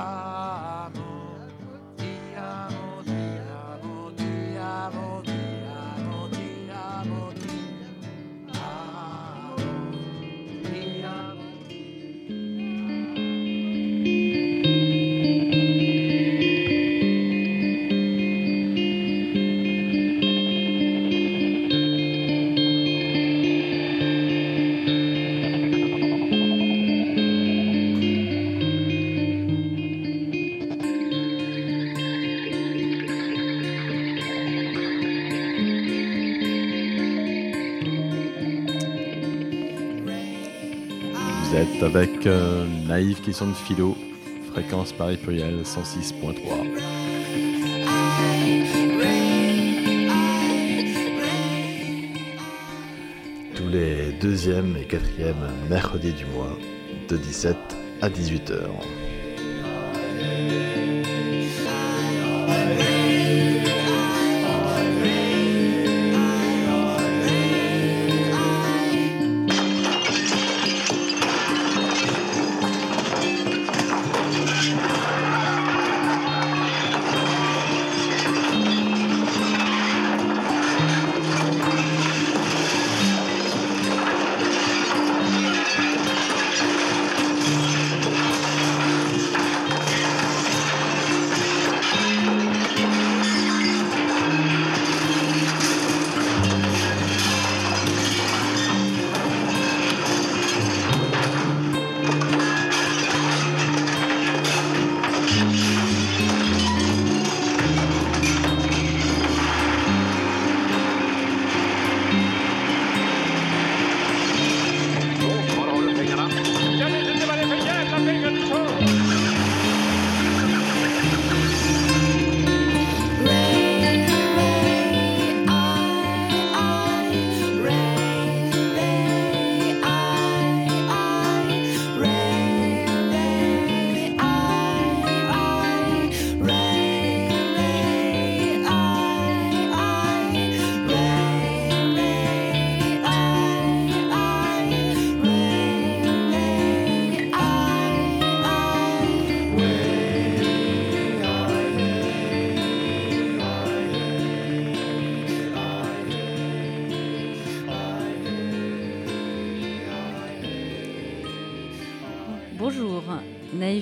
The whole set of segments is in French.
Ah. Avec euh, Naïve Question de Philo, fréquence Paris Pluriel 106.3. Tous les deuxièmes et quatrièmes mercredis du mois, de 17 à 18 heures.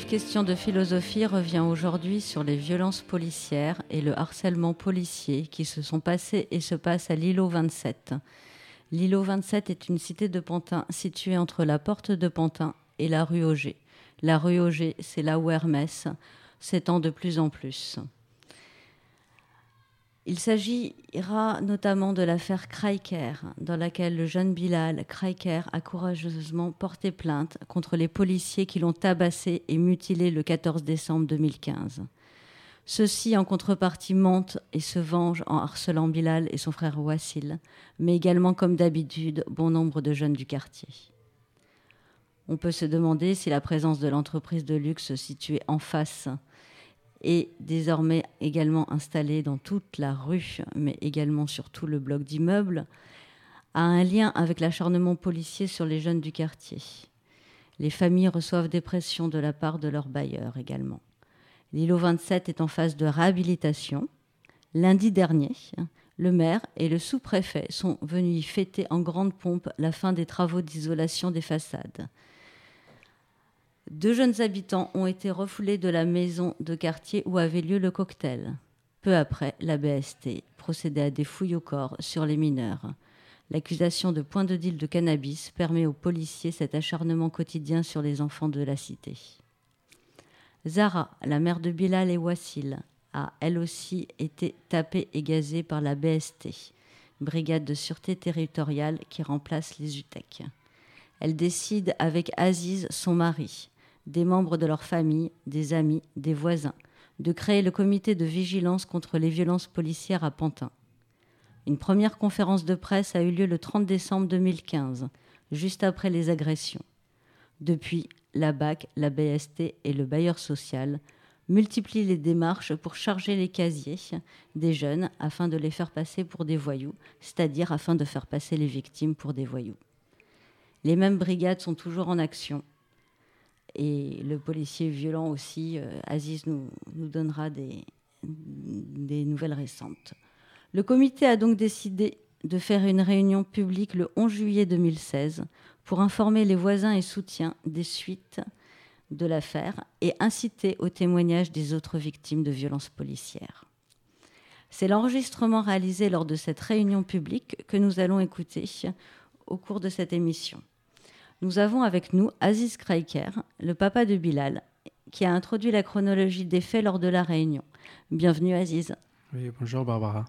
Question de philosophie revient aujourd'hui sur les violences policières et le harcèlement policier qui se sont passés et se passent à l'îlot 27. L'îlot 27 est une cité de Pantin située entre la porte de Pantin et la rue Auger. La rue Auger, c'est là où Hermès s'étend de plus en plus. Il s'agira notamment de l'affaire Kraiker, dans laquelle le jeune Bilal Kraiker a courageusement porté plainte contre les policiers qui l'ont tabassé et mutilé le 14 décembre 2015. Ceux-ci, en contrepartie, mentent et se vengent en harcelant Bilal et son frère Wassil, mais également, comme d'habitude, bon nombre de jeunes du quartier. On peut se demander si la présence de l'entreprise de luxe située en face est désormais également installé dans toute la rue, mais également sur tout le bloc d'immeubles, a un lien avec l'acharnement policier sur les jeunes du quartier. Les familles reçoivent des pressions de la part de leurs bailleurs également. L'îlot 27 est en phase de réhabilitation. Lundi dernier, le maire et le sous-préfet sont venus y fêter en grande pompe la fin des travaux d'isolation des façades. Deux jeunes habitants ont été refoulés de la maison de quartier où avait lieu le cocktail. Peu après, la BST procédait à des fouilles au corps sur les mineurs. L'accusation de point de deal de cannabis permet aux policiers cet acharnement quotidien sur les enfants de la cité. Zara, la mère de Bilal et Wassil, a elle aussi été tapée et gazée par la BST, brigade de sûreté territoriale qui remplace les UTEC. Elle décide avec Aziz, son mari, des membres de leur famille, des amis, des voisins, de créer le comité de vigilance contre les violences policières à Pantin. Une première conférence de presse a eu lieu le 30 décembre 2015, juste après les agressions. Depuis, la BAC, la BST et le bailleur social multiplient les démarches pour charger les casiers des jeunes afin de les faire passer pour des voyous, c'est-à-dire afin de faire passer les victimes pour des voyous. Les mêmes brigades sont toujours en action et le policier violent aussi, Aziz nous, donnera des, des nouvelles récentes. Le comité a donc décidé de faire une réunion publique le 11 juillet 2016 pour informer les voisins et soutiens des suites de l'affaire et inciter au témoignage des autres victimes de violences policières. C'est l'enregistrement réalisé lors de cette réunion publique que nous allons écouter au cours de cette émission. Nous avons avec nous Aziz Kreiker, le papa de Bilal, qui a introduit la chronologie des faits lors de la réunion. Bienvenue Aziz. Oui, bonjour Barbara.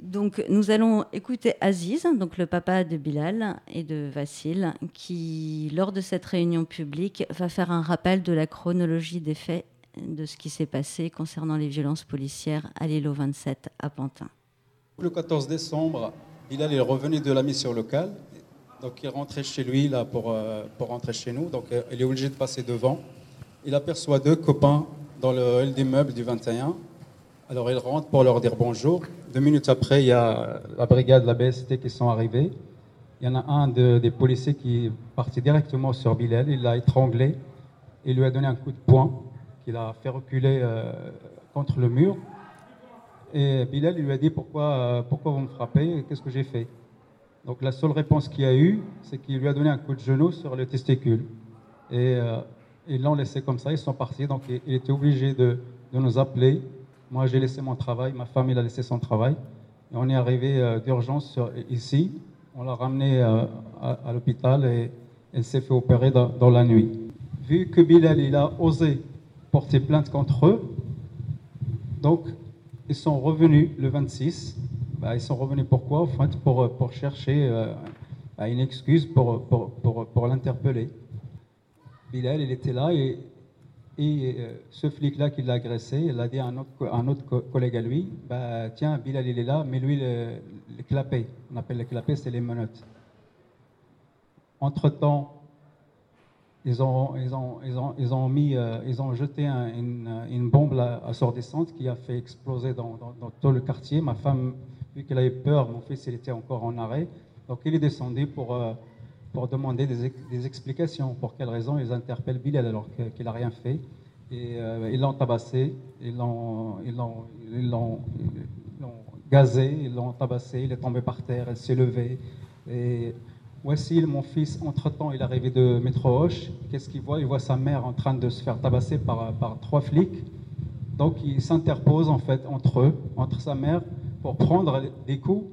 Donc, nous allons écouter Aziz, donc le papa de Bilal et de Vassil, qui, lors de cette réunion publique, va faire un rappel de la chronologie des faits de ce qui s'est passé concernant les violences policières à l'île 27 à Pantin. Le 14 décembre, Bilal est revenu de la mission locale. Donc, il rentré chez lui là, pour, euh, pour rentrer chez nous. Donc, euh, il est obligé de passer devant. Il aperçoit deux copains dans le hall d'immeuble du 21 alors ils rentrent pour leur dire bonjour. Deux minutes après, il y a la brigade, la BST qui sont arrivés. Il y en a un des policiers qui est parti directement sur Bilal. Il l'a étranglé. Il lui a donné un coup de poing qu'il a fait reculer euh, contre le mur. Et Bilal lui a dit pourquoi, pourquoi vous me frappez? Qu'est-ce que j'ai fait? Donc la seule réponse qu'il a eue, c'est qu'il lui a donné un coup de genou sur le testicule. Et euh, ils l'ont laissé comme ça, ils sont partis. Donc il était obligé de, nous appeler moi, j'ai laissé mon travail, ma femme, a laissé son travail. Et on est arrivé euh, d'urgence ici. On l'a ramené euh, à, l'hôpital et elle s'est fait opérer dans, la nuit. Vu que Bilal, il a osé porter plainte contre eux, donc ils sont revenus le 26. Bah, ils sont revenus pourquoi En fait, pour, pour chercher euh, une excuse pour, pour, pour, pour l'interpeller. Bilal, il était là et et euh, ce flic-là qui l'a agressé, il a dit à un autre, collègue à lui bah, Tiens, Bilal, il est là, mais lui, le, le clapet. On appelle le clapet, c'est les menottes. Entre-temps, ils ont, ils ont, ils ont, ils ont, mis, euh, ils ont jeté une, une, bombe assourdissante qui a fait exploser dans, dans, tout le quartier. Ma femme, vu qu'elle avait peur, mon fils, il était encore en arrêt. Donc il est descendu pour. Euh, pour demander des, explications. Pour quelles raisons ils interpellent Bilal alors qu'il n'a rien fait. Et euh, ils l'ont tabassé, ils l'ont, gazé, ils l'ont tabassé, il est tombé par terre, elle s'est levée. Et Wassil, mon fils, entre-temps, il est arrivé de Métro Hoche. Qu'est-ce qu'il voit? Il voit sa mère en train de se faire tabasser par, par trois flics. Donc il s'interpose en fait entre eux, entre sa mère, pour prendre des coups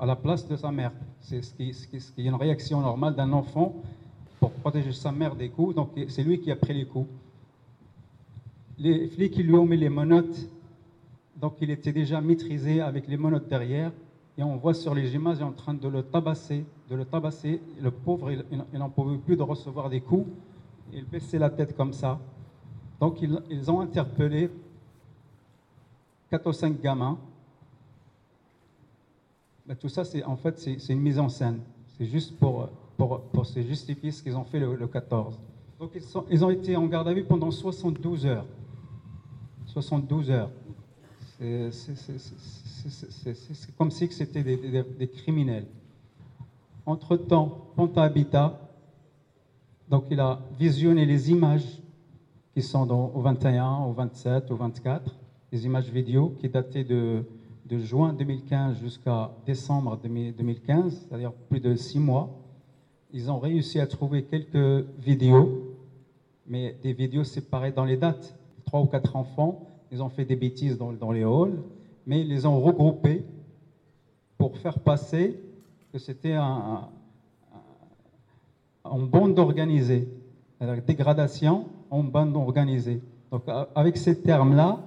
à la place de sa mère. C'est ce qui, est une réaction normale d'un enfant pour protéger sa mère des coups. Donc c'est lui qui a pris les coups. Les flics ils lui ont mis les menottes, donc il était déjà maîtrisé avec les menottes derrière. Et on voit sur les images en train de le tabasser, de le tabasser. Le pauvre, il n'en pouvait plus de recevoir des coups. Il baissait la tête comme ça. Donc ils, ils ont interpellé 4 ou 5 gamins ben, tout ça, c'est en fait, c'est une mise en scène. C'est juste pour, pour, pour, se justifier ce qu'ils ont fait le, 14. Donc, ils, ont été en garde à vue pendant 72 heures. 72 heures. C'est comme si c'était des, des, criminels. Entre-temps, Ponta Habitat, donc il a visionné les images qui sont au 21, au 27, au 24, les images vidéo qui dataient de de juin 2015 jusqu'à décembre 2015, c'est-à-dire plus de six mois, ils ont réussi à trouver quelques vidéos, mais des vidéos séparées dans les dates. Trois ou quatre enfants, ils ont fait des bêtises dans, les halls, mais ils les ont regroupés pour faire passer que c'était un, en bande organisée, dégradation en bande organisée. Donc avec ces termes-là,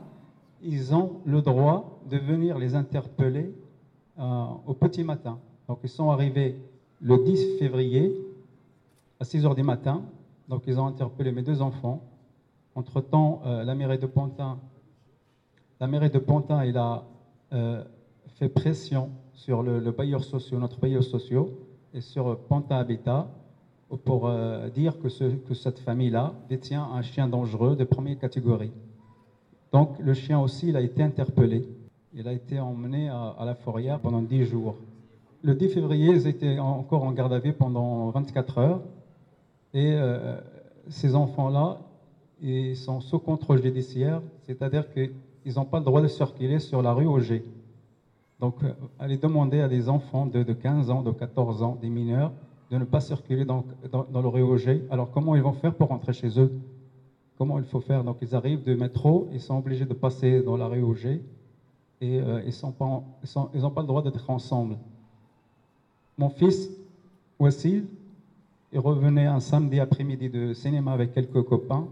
ils ont le droit de venir les interpeller euh, au petit matin. Donc ils sont arrivés le 10 février à 6 heures du matin. Donc ils ont interpellé mes deux enfants. Entre-temps, euh, la mairie de Pantin, la mairie de Pantin, il a euh, fait pression sur le, bailleur social, notre bailleur social, et sur Pantin Habitat pour dire que cette famille-là détient un chien dangereux de première catégorie. Donc le chien aussi, il a été interpellé. Il a été emmené à, la fourrière pendant 10 jours. Le 10 février, ils étaient encore en garde à vue pendant 24 heures. Et euh, ces enfants-là, ils sont sous contrôle judiciaire, c'est-à-dire qu'ils n'ont pas le droit de circuler sur la rue Auger. Donc, euh, allez demander à des enfants de, 15 ans, de 14 ans, des mineurs, de ne pas circuler dans, dans, le rue Auger. Alors, comment ils vont faire pour rentrer chez eux? Comment il faut faire Donc, ils arrivent de métro, ils sont obligés de passer dans la rue Auger et euh, ils n'ont pas, ils pas le droit d'être ensemble. Mon fils, Wassil, il revenait un samedi après-midi de cinéma avec quelques copains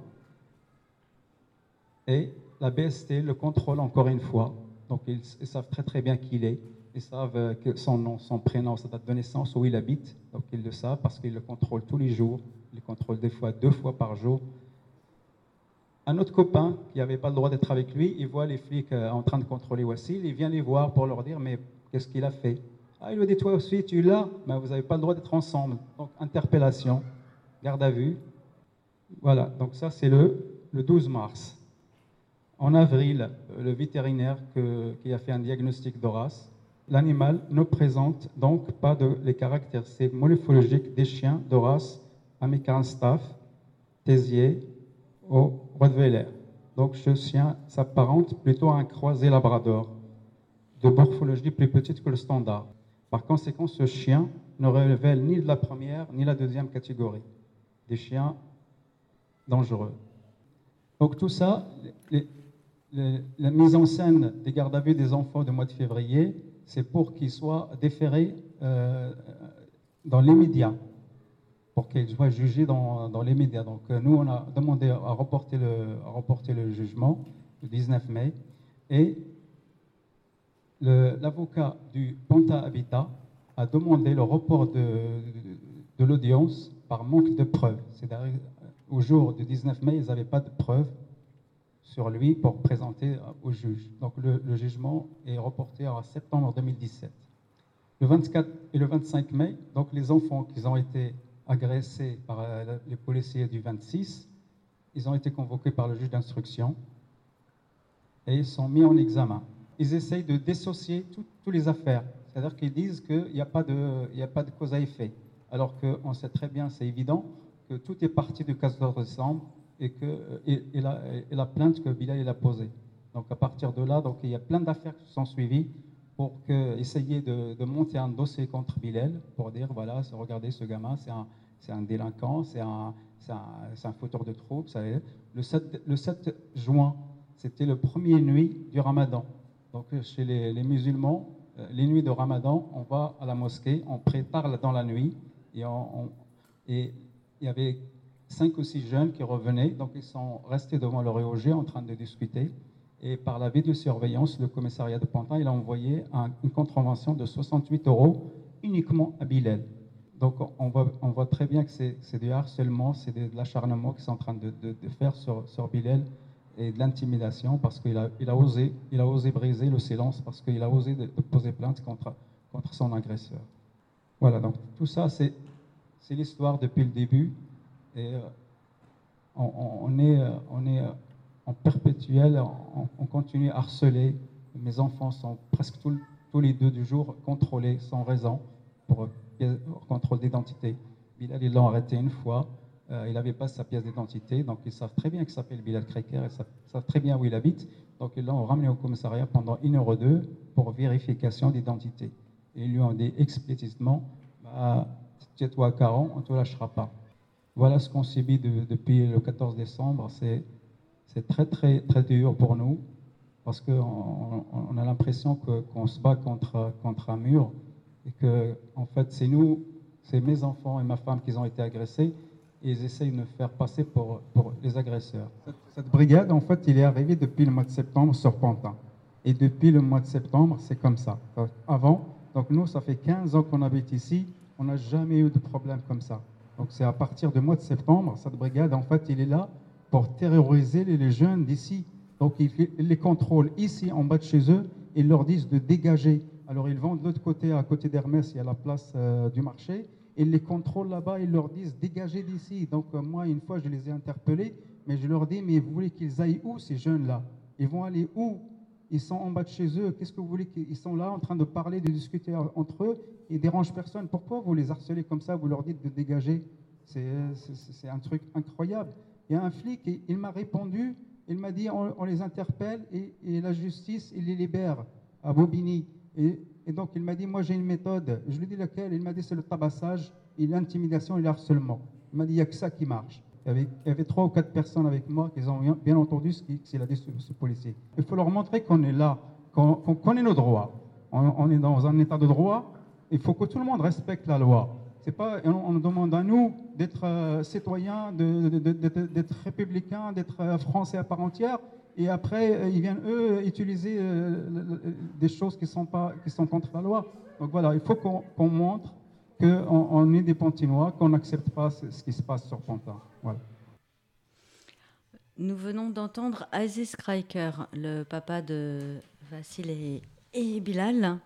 et la BST le contrôle encore une fois. Donc ils, savent très très bien qui il est. Ils savent euh, que son nom, son prénom, sa date de naissance, où il habite. Donc ils le savent parce qu'ils le contrôlent tous les jours. Ils le contrôlent des fois deux fois par jour. Un autre copain qui n'avait pas le droit d'être avec lui, il voit les flics euh, en train de contrôler Wassil, il vient les voir pour leur dire mais qu'est-ce qu'il a fait? Ah, il lui dit toi aussi tu là, mais vous n'avez pas le droit d'être ensemble. Donc interpellation, garde à vue. Voilà, donc ça c'est le, le 12 mars. En avril, le vétérinaire qui a fait un diagnostic d'Horace, l'animal ne présente donc pas de, les caractéristiques morphologiques des chiens d'Horace, American Staff, Tésier ou Donc ce chien s'apparente plutôt à un croisé labrador, de morphologie plus petite que le standard. Par conséquent, ce chien ne révèle ni la première ni la deuxième catégorie, des chiens dangereux. Donc tout ça, la mise en scène des gardes à vue des enfants du mois de février, c'est pour qu'ils soient déférés euh, dans les médias, pour qu'ils soient jugés dans, les médias. Donc euh, nous, on a demandé à reporter le, jugement le 19 mai, et l'avocat du Panta Habitat a demandé le report de, l'audience par manque de preuves. C'est-à-dire, au jour du 19 mai, ils n'avaient pas de preuves sur lui pour présenter au juge. Donc le, jugement est reporté en septembre 2017. Le 24 et le 25 mai, donc les enfants qui ont été agressés par euh, les policiers du 26, ils ont été convoqués par le juge d'instruction et ils sont mis en examen. Ils essayent de dissocier toutes les affaires, c'est-à-dire qu'ils disent qu'il n'y a, pas de, a pas de cause à effet, alors qu'on sait très bien, c'est évident, que tout est parti du 14 décembre et, que, et, la, plainte que Bilal a posée. Donc à partir de là, donc, il y a plein d'affaires qui sont suivies pour essayer de, monter un dossier contre Bilal pour dire voilà, regardez ce gamin, c'est un, un, délinquant, c'est un, un, fauteur de troubles. Le 7, le 7 juin, c'était le premier nuit du ramadan. Donc chez les, musulmans, euh, les nuits de ramadan, on va à la mosquée, on prépare dans la nuit et, et il y avait cinq ou six jeunes qui revenaient, donc ils sont restés devant le réauger en train de discuter. Et par la vidéosurveillance, le commissariat de Pantin, il a envoyé une contravention de 68 euros uniquement à Bilal. Donc on voit, très bien que c'est du harcèlement, c'est de, l'acharnement qu'ils sont en train de, faire sur, sur Bilal et de l'intimidation parce qu'il a, osé, a osé briser le silence, parce qu'il a osé poser plainte contre, contre son agresseur. Voilà, donc tout ça, c'est l'histoire depuis le début. Et euh, on, est, euh, on est euh, en perpétuel, on, continue à harceler. Mes enfants sont presque tous les deux du jour contrôlés sans raison pour contrôle d'identité. Bilal, ils l'ont arrêté une fois. il n'avait pas sa pièce d'identité, donc ils savent très bien qu'il s'appelle Bilal Kreker, ils savent, très bien où il habite. Donc ils l'ont ramené au commissariat pendant une heure ou deux pour vérification d'identité. Et ils lui ont dit explicitement bah, Tiens-toi à 40, on ne te lâchera pas. Voilà ce qu'on subit depuis le 14 décembre. C'est très, très, très dur pour nous parce qu'on on a l'impression qu'on se bat contre, contre un mur et que, en fait, c'est nous, c'est mes enfants et ma femme qui ont été agressés et ils essayent de nous faire passer pour, pour les agresseurs. Cette, brigade, en fait, il est arrivé depuis le mois de septembre sur Pantin. Et depuis le mois de septembre, c'est comme ça. Avant, donc nous, ça fait 15 ans qu'on habite ici, on n'a jamais eu de problème comme ça. Donc c'est à partir du mois de septembre, cette brigade, en fait, il est là pour terroriser les jeunes d'ici. Donc il les contrôle ici, en bas de chez eux, et ils leur disent de dégager. Alors ils vont de l'autre côté, à côté d'Hermès, il y a la place euh, du marché, ils les contrôlent là-bas, ils leur disent dégagez d'ici. Donc euh, moi, une fois, je les ai interpellés, mais je leur dis, mais vous voulez qu'ils aillent où ces jeunes-là? Ils vont aller où? Ils sont en bas de chez eux. Qu'est-ce que vous voulez qu'ils sont là en train de parler, de discuter entre eux? Ils dérangent personne. Pourquoi vous les harcelez comme ça? Vous leur dites de dégager C'est un truc incroyable. Il y a un flic, il m'a répondu, il m'a dit on, les interpelle et, la justice, il les libère à Bobigny. Et, donc il m'a dit moi j'ai une méthode. Je lui ai dit laquelle Il m'a dit c'est le tabassage, l'intimidation et le harcèlement. Il m'a dit il n'y a que ça qui marche. Il y, avait, trois ou quatre personnes avec moi qui ont bien entendu ce qu'il a dit ce, ce, policier. Il faut leur montrer qu'on est là, qu'on connaît nos droits. on est dans un état de droit. Il faut que tout le monde respecte la loi. C'est pas, on, nous demande à nous d'être euh, citoyens, d'être républicains, d'être euh, français à part entière, et après euh, ils viennent eux utiliser des choses qui sont pas, qui sont contre la loi. Donc voilà, il faut qu'on montre qu'on on est des Pantinois, qu'on n'accepte pas ce, qui se passe sur Pantin. Voilà. Nous venons d'entendre Aziz Kreiker, le papa de Vassil et Bilal.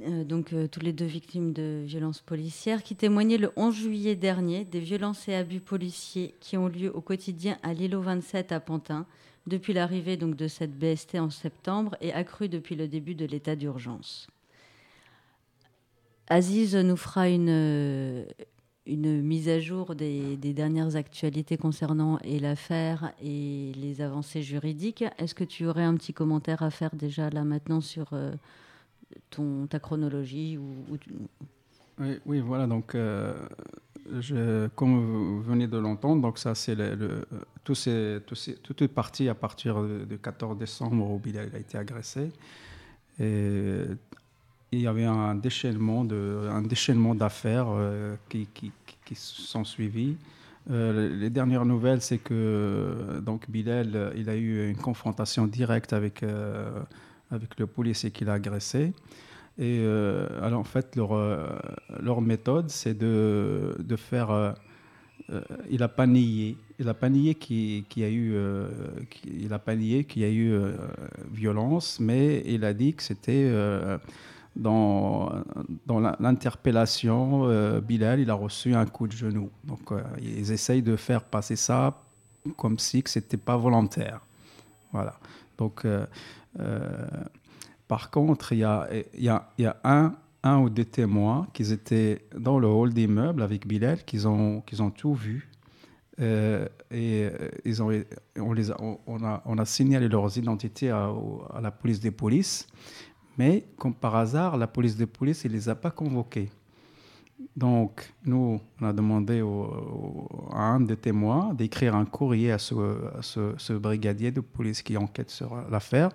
Euh, donc euh, toutes les deux victimes de violences policières, qui témoignaient le 11 juillet dernier des violences et abus policiers qui ont lieu au quotidien à l'îlot 27 à Pantin, depuis l'arrivée donc de cette BST en septembre et accrue depuis le début de l'état d'urgence. Aziz nous fera une, mise à jour des, dernières actualités concernant l'affaire et les avancées juridiques. Est-ce que tu aurais un petit commentaire à faire déjà là maintenant sur... Euh, ta chronologie ou, oui, voilà. Donc, euh, comme vous venez de l'entendre, donc ça, c'est le, tout, est parti à partir du 14 décembre où il a été agressé. Il y avait un déchaînement, d'affaires euh, qui, qui, qui. Euh, les dernières nouvelles, c'est que donc Bilal, il a eu une confrontation directe avec avec le policier qui l'a agressé. Et euh, alors en fait, leur, euh, leur méthode, c'est de, de faire. Euh, il a pas nié. Il a pas nié qu'il y a eu. il a pas nié qu'il y a eu violence, mais il a dit que c'était dans, dans l'interpellation, Bilal, il a reçu un coup de genou. Donc, ils essayent de faire passer ça comme si ce n'était pas volontaire. Voilà. Donc, par contre, il y a, un, ou deux témoins qui étaient dans le hall d'immeuble avec Bilal, qui ont, tout vu. Euh, et euh, on a signalé leurs identités à, à, la police des polices, mais comme par hasard, la police des polices ne les a pas convoqués. Donc, nous, on a demandé à un des témoins d'écrire un courrier à, ce, ce, ce, brigadier de police qui enquête sur l'affaire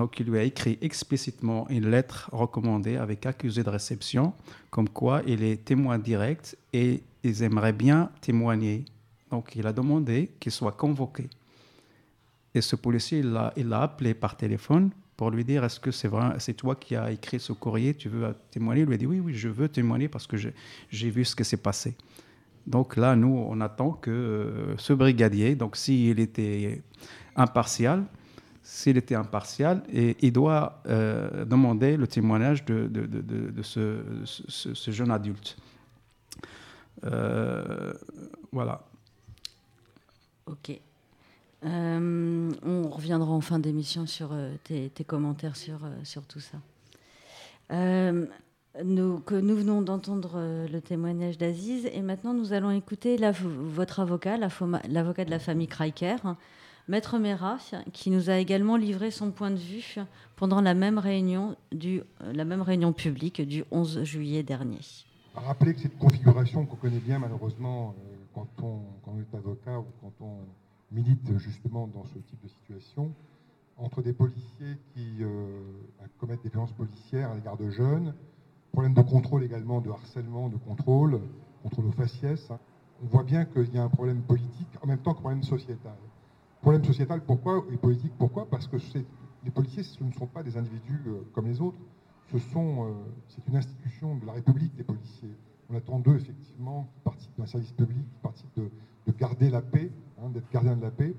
donc, il lui a écrit explicitement une lettre recommandée avec accusé de réception, comme quoi il est témoin direct et ils aimeraient bien témoigner. Donc, il a demandé qu'il soit convoqué. Et ce policier, il l'a appelé par téléphone pour lui dire est-ce que c'est vrai, c'est toi qui as écrit ce courrier, tu veux témoigner? Il lui a dit oui, oui, je veux témoigner parce que j'ai vu ce qui s'est passé. Donc là, nous, on attend que euh, ce brigadier, donc s'il était impartial, s'il était impartial, et il doit euh, demander le témoignage de, ce, jeune adulte. Euh, voilà. Ok. Euh, on reviendra en fin d'émission sur tes, tes, commentaires sur, sur tout ça. Nous, venons d'entendre le témoignage d'Aziz et maintenant nous allons écouter votre avocat, l'avocat de la famille Kreiker, Maître Mera, qui nous a également livré son point de vue pendant la même réunion, du, euh, la même réunion publique du 11 juillet dernier. Rappelez que cette configuration qu'on connaît bien malheureusement euh, quand on, est avocat ou quand on milite justement dans ce type de situation, entre des policiers qui euh, commettent des violences policières à l'égard de jeunes, problème de contrôle également, de harcèlement, de contrôle, contrôle aux faciès. Hein. On voit bien qu'il y a un problème politique en même temps qu'un problème sociétal. Problème sociétal, pourquoi Et politique, pourquoi? Parce que les policiers, ce ne sont pas des individus euh, comme les autres. Ce euh, c'est une institution de la République des policiers. On attend d'eux, effectivement, qui participent d'un service public, qui participent de, garder la paix, hein, d'être gardiens de la paix.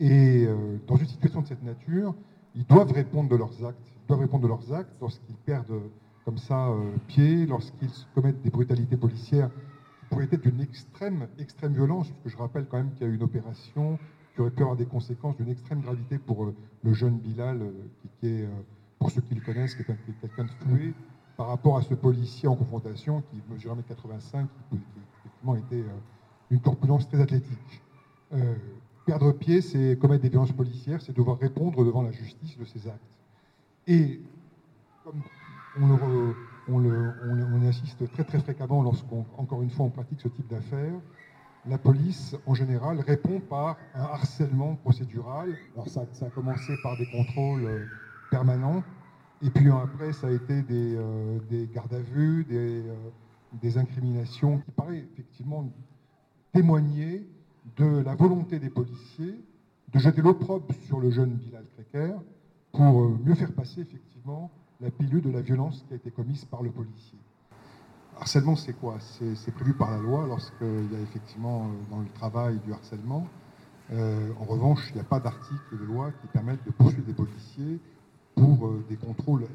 Et euh, dans une situation de cette nature, ils doivent répondre de leurs actes. Ils doivent répondre de leurs actes lorsqu'ils perdent comme ça pied, lorsqu'ils commettent des brutalités policières qui pourraient être d'une extrême, extrême violence. Je rappelle quand même qu'il y a eu une opération qui aurait pu avoir des conséquences d'une extrême gravité pour euh, le jeune Bilal, euh, qui, est, euh, pour ceux qui le connaissent, qui est quelqu'un de flué, par rapport à ce policier en confrontation qui mesurait 1m85, qui, effectivement était une corpulence très athlétique. Perdre pied, c'est commettre des violences policières, c'est devoir répondre devant la justice de ses actes. Et comme on le, assiste très très fréquemment lorsqu'on, encore une fois, on pratique ce type d'affaires, la police, en général, répond par un harcèlement procédural. Alors ça, a commencé par des contrôles euh, permanents, et puis après, ça a été des, euh, gardes à vue, des, euh, des, incriminations qui paraissent effectivement témoigner de la volonté des policiers de jeter l'opprobre sur le jeune Bilal Kreker pour mieux faire passer effectivement la pilule de la violence qui a été commise par le policier. Harcèlement, c'est quoi? C'est prévu par la loi lorsqu'il y a effectivement euh, dans le travail du harcèlement. Euh, en revanche, il n'y a pas d'article de loi qui permette de poursuivre des policiers pour euh, des contrôles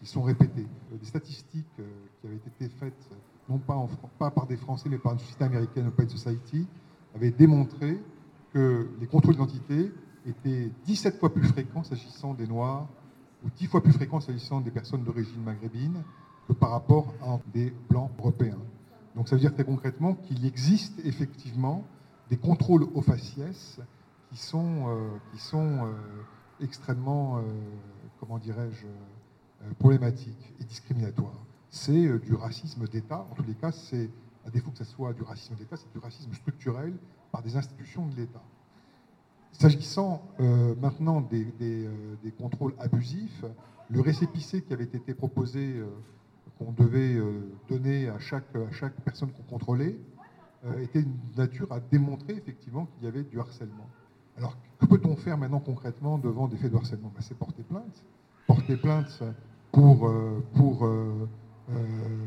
qui sont répétés. des statistiques qui avaient été faites, non pas, pas, par des Français, mais par une société américaine, Open Society, avaient démontré que les contrôles d'identité étaient 17 fois plus fréquents s'agissant des Noirs ou 10 fois plus fréquents s'agissant des personnes d'origine maghrébine par rapport à des blancs européens. Donc ça veut dire très concrètement qu'il existe effectivement des contrôles aux faciès qui sont, euh, euh, extrêmement, euh, comment dirais-je, problématiques et discriminatoires. C'est du racisme d'État. En tous les cas, c'est, à défaut que ce soit du racisme d'État, c'est du racisme structurel par des institutions de l'État. S'agissant maintenant des, des, contrôles abusifs, le récépissé qui avait été proposé qu'on devait euh, donner à chaque, personne qu'on contrôlait euh, était une nature à démontrer effectivement qu'il y avait du harcèlement. Alors, que peut-on faire maintenant concrètement devant des faits de harcèlement? Ben, C'est porter plainte. Porter plainte euh, pour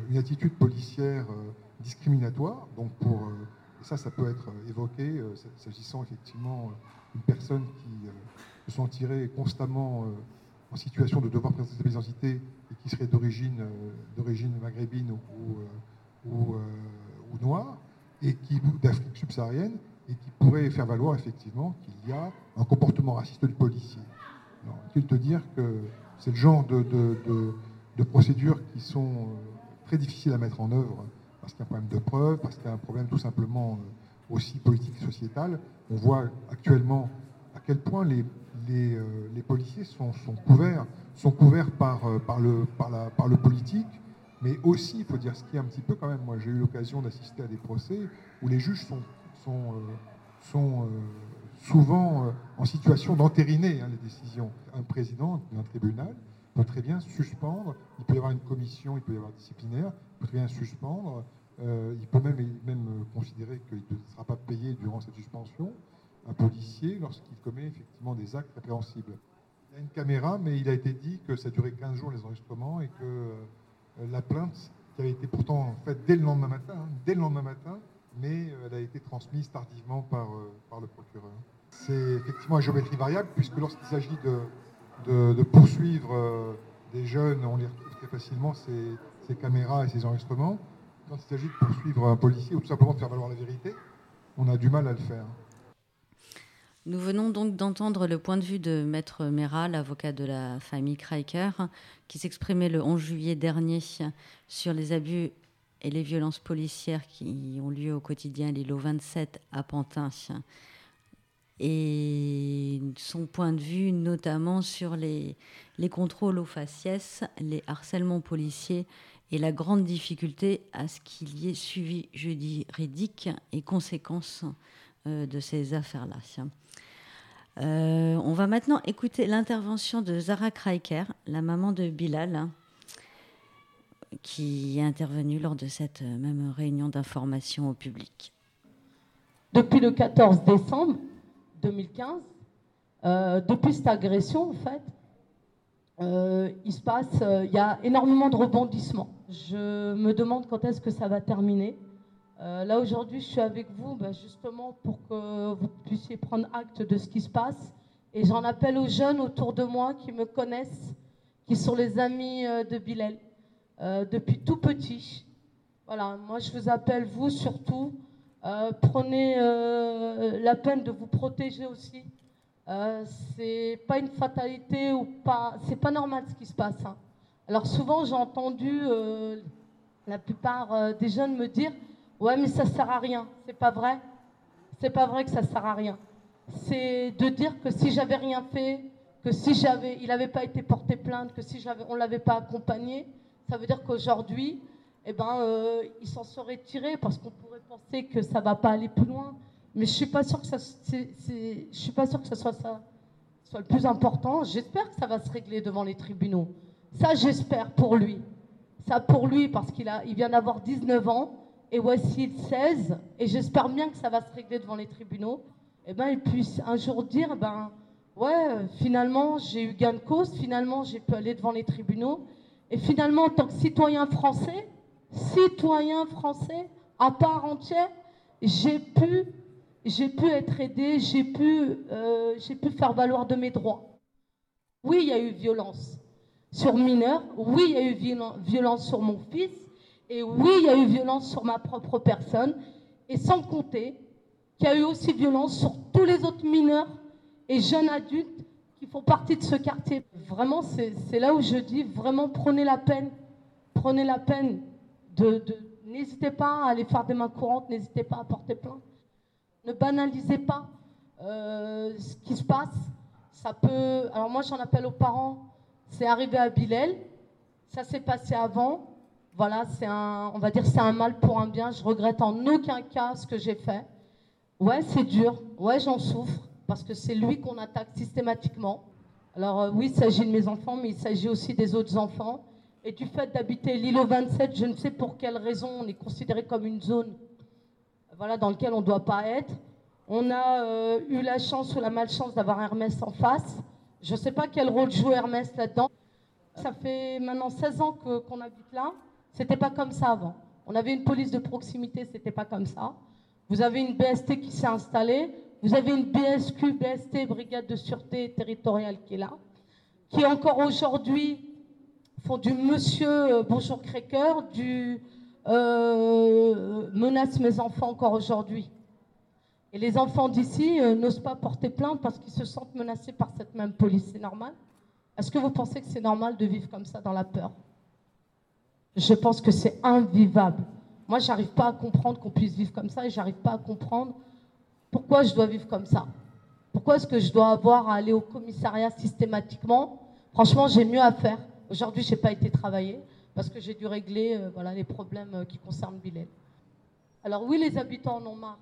une attitude policière discriminatoire. Donc, pour, ça, ça peut être évoqué s'agissant effectivement d'une personne qui se sentirait constamment en situation de devoir présenter ses identités et qui serait d'origine euh, d'origine maghrébine ou, ou, euh, euh, noire et qui d'Afrique subsaharienne et qui pourrait faire valoir effectivement qu'il y a un comportement raciste du policier. Il te dire que c'est le genre de, de, procédures qui sont très difficiles à mettre en œuvre parce qu'il y a un problème de preuve, parce qu'il y a un problème tout simplement aussi politique et sociétal. On voit actuellement à quel point les euh, policiers sont, couverts, sont couverts par, euh, par, le, politique, mais aussi, il faut dire ce qui est un petit peu quand même, moi j'ai eu l'occasion d'assister à des procès où les juges euh, sont souvent en situation d'entériner hein, les décisions. Un président d'un tribunal peut très bien suspendre, il peut y avoir une commission, il peut y avoir disciplinaire, bien suspendre, il peut même, même considérer qu'il ne sera pas payé durant cette suspension un policier lorsqu'il commet effectivement des actes répréhensibles. Il y a une caméra, mais il a été dit que ça durait 15 jours les enregistrements et que euh, la plainte, qui avait été pourtant faite dès le lendemain matin, hein, dès le lendemain matin, mais euh, elle a été transmise tardivement par, euh, par le procureur. C'est effectivement à géométrie variable, puisque lorsqu'il s'agit de, de, poursuivre des jeunes, on les retrouve très facilement, ces caméras et ces enregistrements. Quand il s'agit de poursuivre un policier ou tout simplement de faire valoir la vérité, on a du mal à le faire. Nous venons donc d'entendre le point de vue de Maître Mera, l'avocat de la famille Kreiker, qui s'exprimait le 11 juillet dernier sur les abus et les violences policières qui ont lieu au quotidien l'îlot 27 à Pantin. Et son point de vue notamment sur les, les contrôles aux faciès, les harcèlements policiers et la grande difficulté à ce qu'il y ait suivi juridique et conséquences euh, de ces affaires-là. Euh, on va maintenant écouter l'intervention de Zara Kreiker, la maman de Bilal, qui est intervenue lors de cette même réunion d'information au public. Depuis le 14 décembre 2015, euh, depuis cette agression, en fait, il se passe, il y a énormément de rebondissements. Je me demande quand est-ce que ça va terminer. Euh, là aujourd'hui, je suis avec vous ben, justement pour que vous puissiez prendre acte de ce qui se passe. Et j'en appelle aux jeunes autour de moi qui me connaissent, qui sont les amis euh, de Bilal euh, depuis tout petit. Voilà, moi je vous appelle vous surtout. prenez la peine de vous protéger aussi. C'est pas une fatalité ou pas, c'est pas normal ce qui se passe. Hein. Alors souvent j'ai entendu la plupart des jeunes me dire Ouais, mais ça sert à rien. C'est pas vrai. C'est pas vrai que ça sert à rien. C'est de dire que si j'avais rien fait, que si j'avais, il n'avait pas été porté plainte, que si on l'avait pas accompagné, ça veut dire qu'aujourd'hui, eh ben, euh, il s'en serait tiré parce qu'on pourrait penser que ça va pas aller plus loin. Mais je suis pas sûr que ça, suis pas sûr que ce soit ça, soit le plus important. J'espère que ça va se régler devant les tribunaux. Ça, j'espère pour lui. Ça pour lui parce qu'il a, il vient d'avoir 19 ans et voici 16 et j'espère bien que ça va se régler devant les tribunaux. Et eh ben, il puisse un jour dire, ben, ouais, finalement, j'ai eu gain de cause, finalement, j'ai pu aller devant les tribunaux. Et finalement, en tant que citoyen français, citoyen français, à part entière, j'ai pu, j'ai pu être aidé, j'ai pu, euh, j'ai pu faire valoir de mes droits. Oui, il y a eu violence sur mineur, oui, il y a eu violence sur mon fils, et oui, il y a eu violence sur ma propre personne, et sans compter qu'il y a eu aussi violence sur tous les autres mineurs et jeunes adultes qui font partie de ce quartier. Vraiment, c'est là où je dis, vraiment, prenez la peine, prenez la peine de, n'hésitez pas à aller faire des mains courantes, n'hésitez pas à porter plainte. Ne banalisez pas euh, ce qui se passe. Ça peut. Alors moi, j'en appelle aux parents. C'est arrivé à Bilel. Ça s'est passé avant. Voilà, c'est un, on va dire, c'est un mal pour un bien. Je regrette en aucun cas ce que j'ai fait. Ouais, c'est dur. Ouais, j'en souffre parce que c'est lui qu'on attaque systématiquement. Alors euh, oui, il s'agit de mes enfants, mais il s'agit aussi des autres enfants. Et du fait d'habiter l'île 27, je ne sais pour quelle raison on est considéré comme une zone voilà, dans laquelle on ne doit pas être. On a euh, eu la chance ou la malchance d'avoir Hermès en face. Je ne sais pas quel rôle joue Hermès là-dedans. Ça fait maintenant 16 ans qu'on habite là. C'était pas comme ça avant. On avait une police de proximité, c'était pas comme ça. Vous avez une BST qui s'est installée. Vous avez une BSQ, BST, Brigade de Sûreté Territoriale, qui est là, qui encore aujourd'hui font du monsieur euh, bonjour cracker, du euh, menace mes enfants encore aujourd'hui. Et les enfants d'ici euh, n'osent pas porter plainte parce qu'ils se sentent menacés par cette même police. C'est normal? Est-ce que vous pensez que c'est normal de vivre comme ça dans la peur? Je pense que c'est invivable. Moi, j'arrive pas à comprendre qu'on puisse vivre comme ça et j'arrive pas à comprendre pourquoi je dois vivre comme ça. Pourquoi est-ce que je dois avoir à aller au commissariat systématiquement? Franchement, j'ai mieux à faire. Aujourd'hui, je n'ai pas été travailler parce que j'ai dû régler euh, voilà, les problèmes euh, qui concernent Bilal. Alors oui, les habitants en ont marre.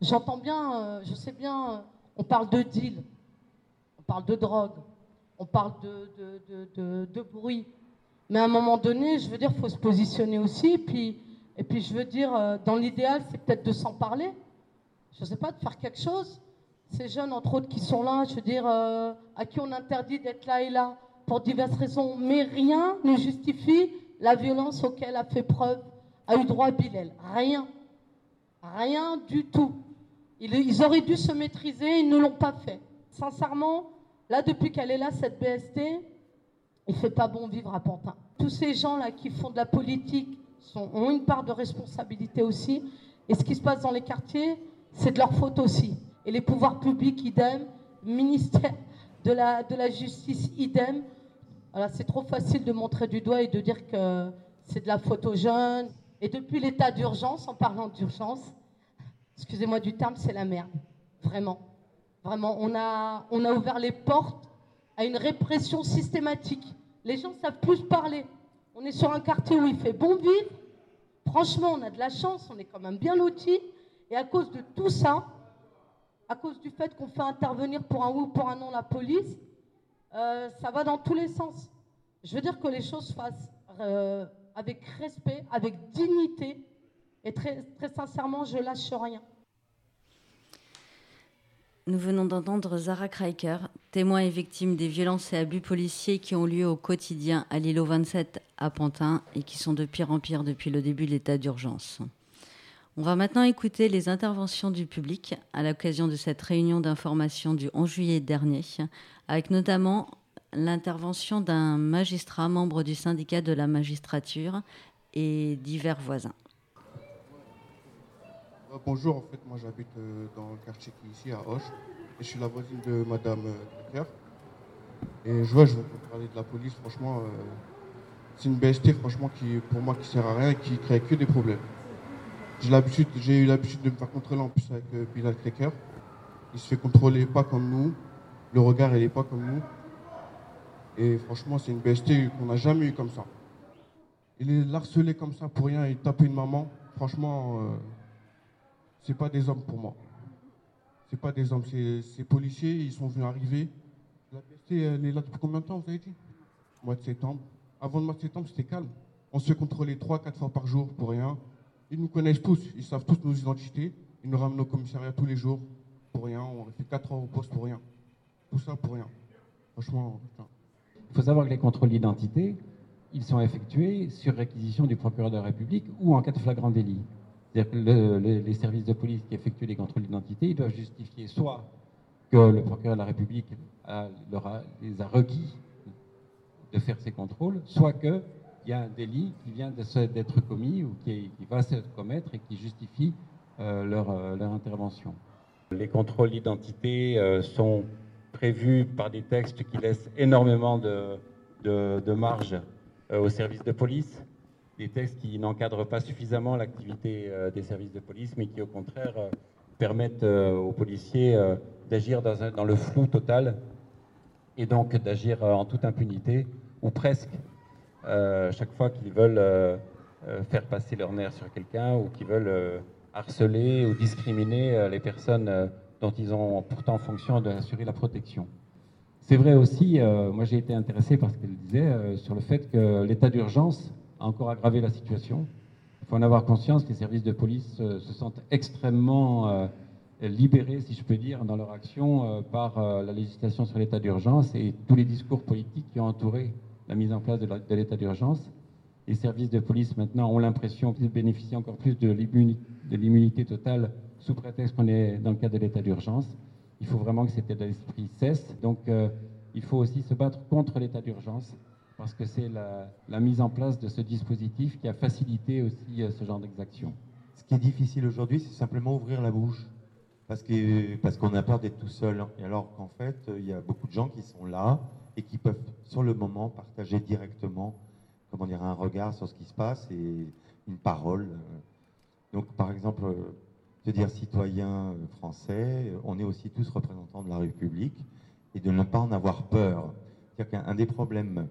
J'entends bien, euh, je sais bien, on parle de deal, on parle de drogue, on parle de, de, bruit. Mais à un moment donné, je veux dire, il faut se positionner aussi. Puis, et puis, je veux dire, dans l'idéal, c'est peut-être de s'en parler. Je ne sais pas, de faire quelque chose. Ces jeunes, entre autres, qui sont là, je veux dire, à qui on interdit d'être là et là, pour diverses raisons, mais rien ne justifie la violence auquel a fait preuve, a eu droit Bilal. Rien. Rien du tout. Ils auraient dû se maîtriser, ils ne l'ont pas fait. Sincèrement, là, depuis qu'elle est là, cette BST, il ne fait pas bon vivre à Pantin. Tous ces gens-là qui font de la politique ont une part de responsabilité aussi. Et ce qui se passe dans les quartiers, c'est de leur faute aussi. Et les pouvoirs publics, idem, ministère de la justice, idem, c'est trop facile de montrer du doigt et de dire que c'est de la photo jeune. Et depuis l'état d'urgence, en parlant d'urgence, excusez-moi du terme, c'est la merde. Vraiment. Vraiment. On a, on a ouvert les portes à une répression systématique. Les gens savent plus parler. On est sur un quartier où il fait bon vivre. Franchement, on a de la chance, on est quand même bien lotis. Et à cause de tout ça, à cause du fait qu'on fait intervenir pour un oui ou pour un non la police, euh, ça va dans tous les sens. Je veux dire que les choses se fassent euh, avec respect, avec dignité, et très, très sincèrement, je lâche rien. Nous venons d'entendre Zara Kreiker, témoin et victime des violences et abus policiers qui ont lieu au quotidien à l'îlot 27 à Pantin et qui sont de pire en pire depuis le début de l'état d'urgence. On va maintenant écouter les interventions du public à l'occasion de cette réunion d'information du 11 juillet dernier, avec notamment l'intervention d'un magistrat membre du syndicat de la magistrature et divers voisins. Euh, bonjour, en fait, moi j'habite euh, dans le quartier qui est ici à Hoche et je suis la voisine de Madame Becker. Et je vois, je vais parler de la police, franchement, euh, c'est une BST, franchement, qui pour moi qui sert à rien et qui crée que des problèmes. J'ai l'habitude, j'ai eu l'habitude de me faire contrôler en plus avec euh, Bilal Cracker. Il se fait contrôler pas comme nous. Le regard, il est pas comme nous. Et franchement, c'est une bestie qu'on n'a jamais eu comme ça. Il est harcelé comme ça pour rien, il tape une maman. Franchement, euh, c'est pas des hommes pour moi. C'est pas des hommes, c'est ces policiers, ils sont venus arriver. La bestie, elle est là depuis combien de temps, vous avez dit? Mois de septembre. Avant le mois de septembre, c'était calme. On se fait contrôler 3-4 fois par jour pour rien. Ils nous connaissent tous, ils savent tous nos identités. Ils nous ramènent au commissariat tous les jours pour rien. On fait 4 ans au poste pour rien. Tout ça pour rien. Franchement. Il faut savoir que les contrôles d'identité, ils sont effectués sur réquisition du procureur de la République ou en cas de flagrant délit. C'est-à-dire que le- le- les services de police qui effectuent les contrôles d'identité, ils doivent justifier soit que le procureur de la République les a requis de faire ces contrôles, soit qu'il y a un délit qui vient d'être commis ou qui, va se commettre et qui justifie euh, leur, euh, leur intervention. Les contrôles d'identité euh, sont prévus par des textes qui laissent énormément de, marge aux services de police, des textes qui n'encadrent pas suffisamment l'activité des services de police, mais qui au contraire permettent aux policiers d'agir dans, le flou total et donc d'agir en toute impunité, ou presque, euh, chaque fois qu'ils veulent euh, euh, faire passer leur nerf sur quelqu'un ou qu'ils veulent euh, harceler ou discriminer les personnes dont ils ont pourtant fonction d'assurer la protection. C'est vrai aussi, moi j'ai été intéressé par ce qu'elle disait sur le fait que l'état d'urgence a encore aggravé la situation. Il faut en avoir conscience les services de police se sentent extrêmement libérés, si je peux dire, dans leur action par la législation sur l'état d'urgence et tous les discours politiques qui ont entouré la mise en place de l'état d'urgence. Les services de police maintenant ont l'impression qu'ils bénéficient encore plus de l'immuni- de l'immunité totale sous prétexte qu'on est dans le cadre de l'état d'urgence. Il faut vraiment que cet état d'esprit cesse. Donc euh, il faut aussi se battre contre l'état d'urgence parce que c'est la, mise en place de ce dispositif qui a facilité aussi euh, ce genre d'exaction. Ce qui est difficile aujourd'hui, c'est simplement ouvrir la bouche. Parce que parce qu'on a peur d'être tout seul. Et alors qu'en fait, euh, il y a beaucoup de gens qui sont là et qui peuvent, sur le moment, partager directement, comment dire, un regard sur ce qui se passe et une parole. euh. Donc, par exemple, euh, se dire citoyen euh, français, euh, on est aussi tous représentants de la République et de ne pas en avoir peur. C'est-à-dire qu'un un des problèmes,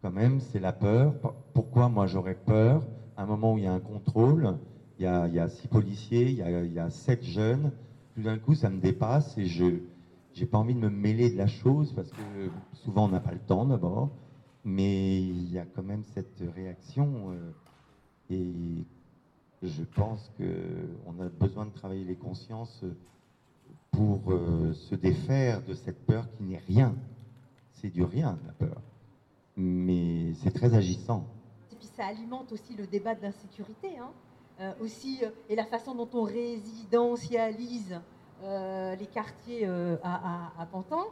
quand même, c'est la peur. Pourquoi moi j'aurais peur? À un moment où il y a un contrôle, il y a, six policiers, il y a sept jeunes, tout d'un coup ça me dépasse et je j'ai pas envie de me mêler de la chose parce que souvent on n'a pas le temps d'abord, mais il y a quand même cette réaction euh, et je pense qu'on a besoin de travailler les consciences pour euh, se défaire de cette peur qui n'est rien. C'est du rien, la peur. Mais c'est très agissant. Et puis ça alimente aussi le débat de l'insécurité, hein. Euh, aussi, euh, et la façon dont on résidentialise euh, les quartiers euh, à, à- à Pantin.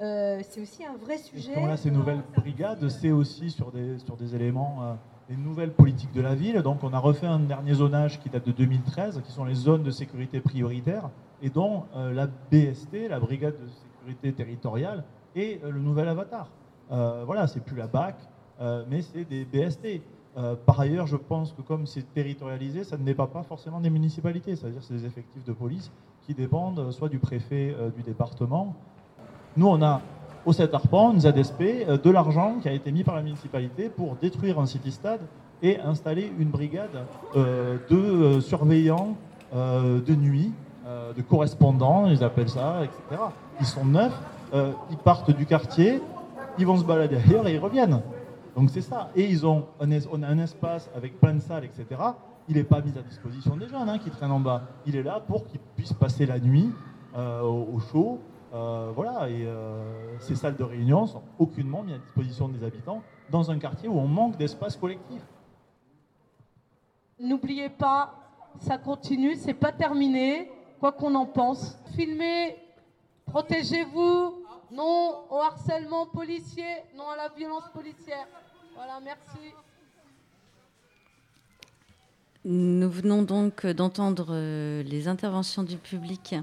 Euh, c'est aussi un vrai sujet. Là, ces nouvelles brigades, c'est aussi sur des, sur des éléments, euh, des nouvelles politiques de la ville. Donc, on a refait un dernier zonage qui date de 2013, qui sont les zones de sécurité prioritaires, et dont euh, la BST, la Brigade de sécurité territoriale, est euh, le nouvel avatar. Euh, voilà, c'est plus la BAC, euh, mais c'est des BST. Euh, par ailleurs, je pense que comme c'est territorialisé, ça ne dépend pas forcément des municipalités, c'est-à-dire c'est des effectifs de police qui dépendent euh, soit du préfet euh, du département, nous, on a au 7 Arpent, une ZSP, euh, de l'argent qui a été mis par la municipalité pour détruire un city-stade et installer une brigade de surveillants de nuit, de correspondants, ils appellent ça, etc. Ils sont neufs, ils partent du quartier, ils vont se balader ailleurs et ils reviennent. Donc c'est ça. Et ils ont un, on un espace avec plein de salles, etc. Il n'est pas mis à disposition des jeunes hein, qui traînent en bas. Il est là pour qu'ils puissent passer la nuit euh, au, au chaud. Euh, voilà, et euh, ces salles de réunion sont aucunement mises à disposition des habitants dans un quartier où on manque d'espace collectif. N'oubliez pas, ça continue, c'est pas terminé, quoi qu'on en pense. Filmez, protégez-vous, non au harcèlement policier, non à la violence policière. Voilà, merci. Nous venons donc d'entendre euh, les interventions du public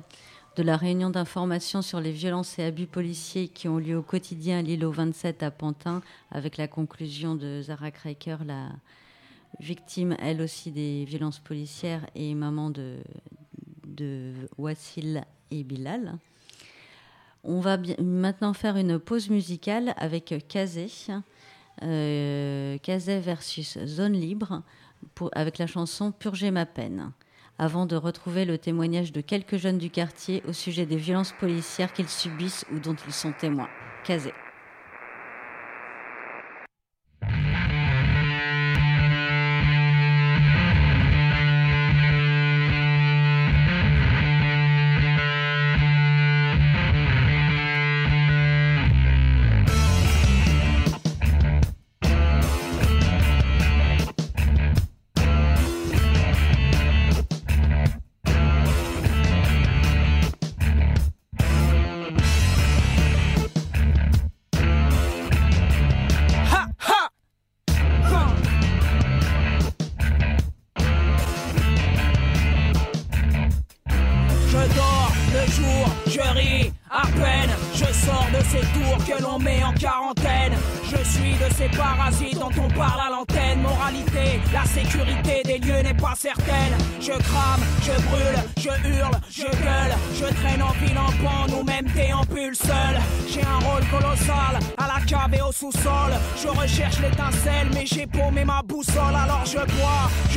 de la réunion d'information sur les violences et abus policiers qui ont lieu au quotidien à l'îlot 27 à Pantin, avec la conclusion de Zara Kraker, la, victime elle aussi des violences policières et maman de, Wassil et Bilal. On va maintenant faire une pause musicale avec Kazé, euh, Kazé versus Zone Libre, avec la chanson Purger ma peine, avant de retrouver le témoignage de quelques jeunes du quartier au sujet des violences policières qu'ils subissent ou dont ils sont témoins. Kazé.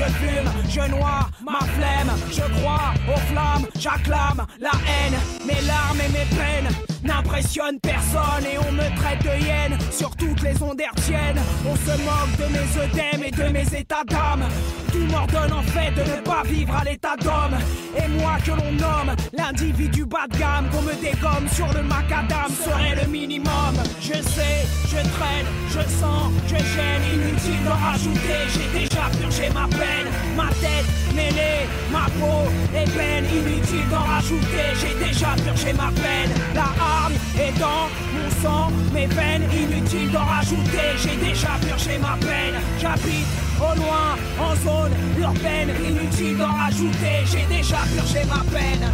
Je fume, je noie ma flemme. Je crois aux flammes, j'acclame la haine. Mes larmes et mes peines n'impressionnent personne et on me traite de hyène sur toutes les ondes hertziennes. On se moque de mes œdèmes et de mes états d'âme. Tout m'ordonne en fait de ne pas vivre à l'état d'homme. Et moi que l'on nomme l'individu bas de gamme, qu'on me dégomme sur le macadam serait le minimum. Je sais, je traîne, je sens, je gêne, inutile de rajouter. J'ai déjà purgé ma peine, ma tête mêlée, ma peau est peine, inutile d'en rajouter. J'ai déjà purgé ma peine, la arme est dans mon sang, mes veines, inutile d'en rajouter? J'ai déjà purgé ma peine, j'habite au loin, en zone urbaine, inutile d'en rajouter. J'ai déjà purgé ma peine.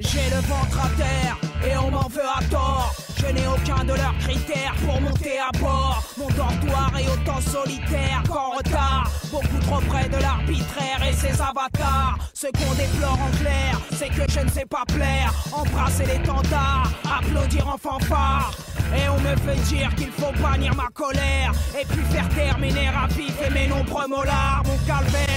J'ai le ventre à terre et on m'en veut à tort. Je n'ai aucun de leurs critères pour monter à bord. Dortoir est autant solitaire qu'en retard. Beaucoup trop près de l'arbitraire et ses avatars. Ce qu'on déplore en clair, c'est que je ne sais pas plaire. Embrasser l'étendard, applaudir en fanfare. Et on me fait dire qu'il faut bannir ma colère. Et puis faire taire mes et mes nombreux molars. Mon calvaire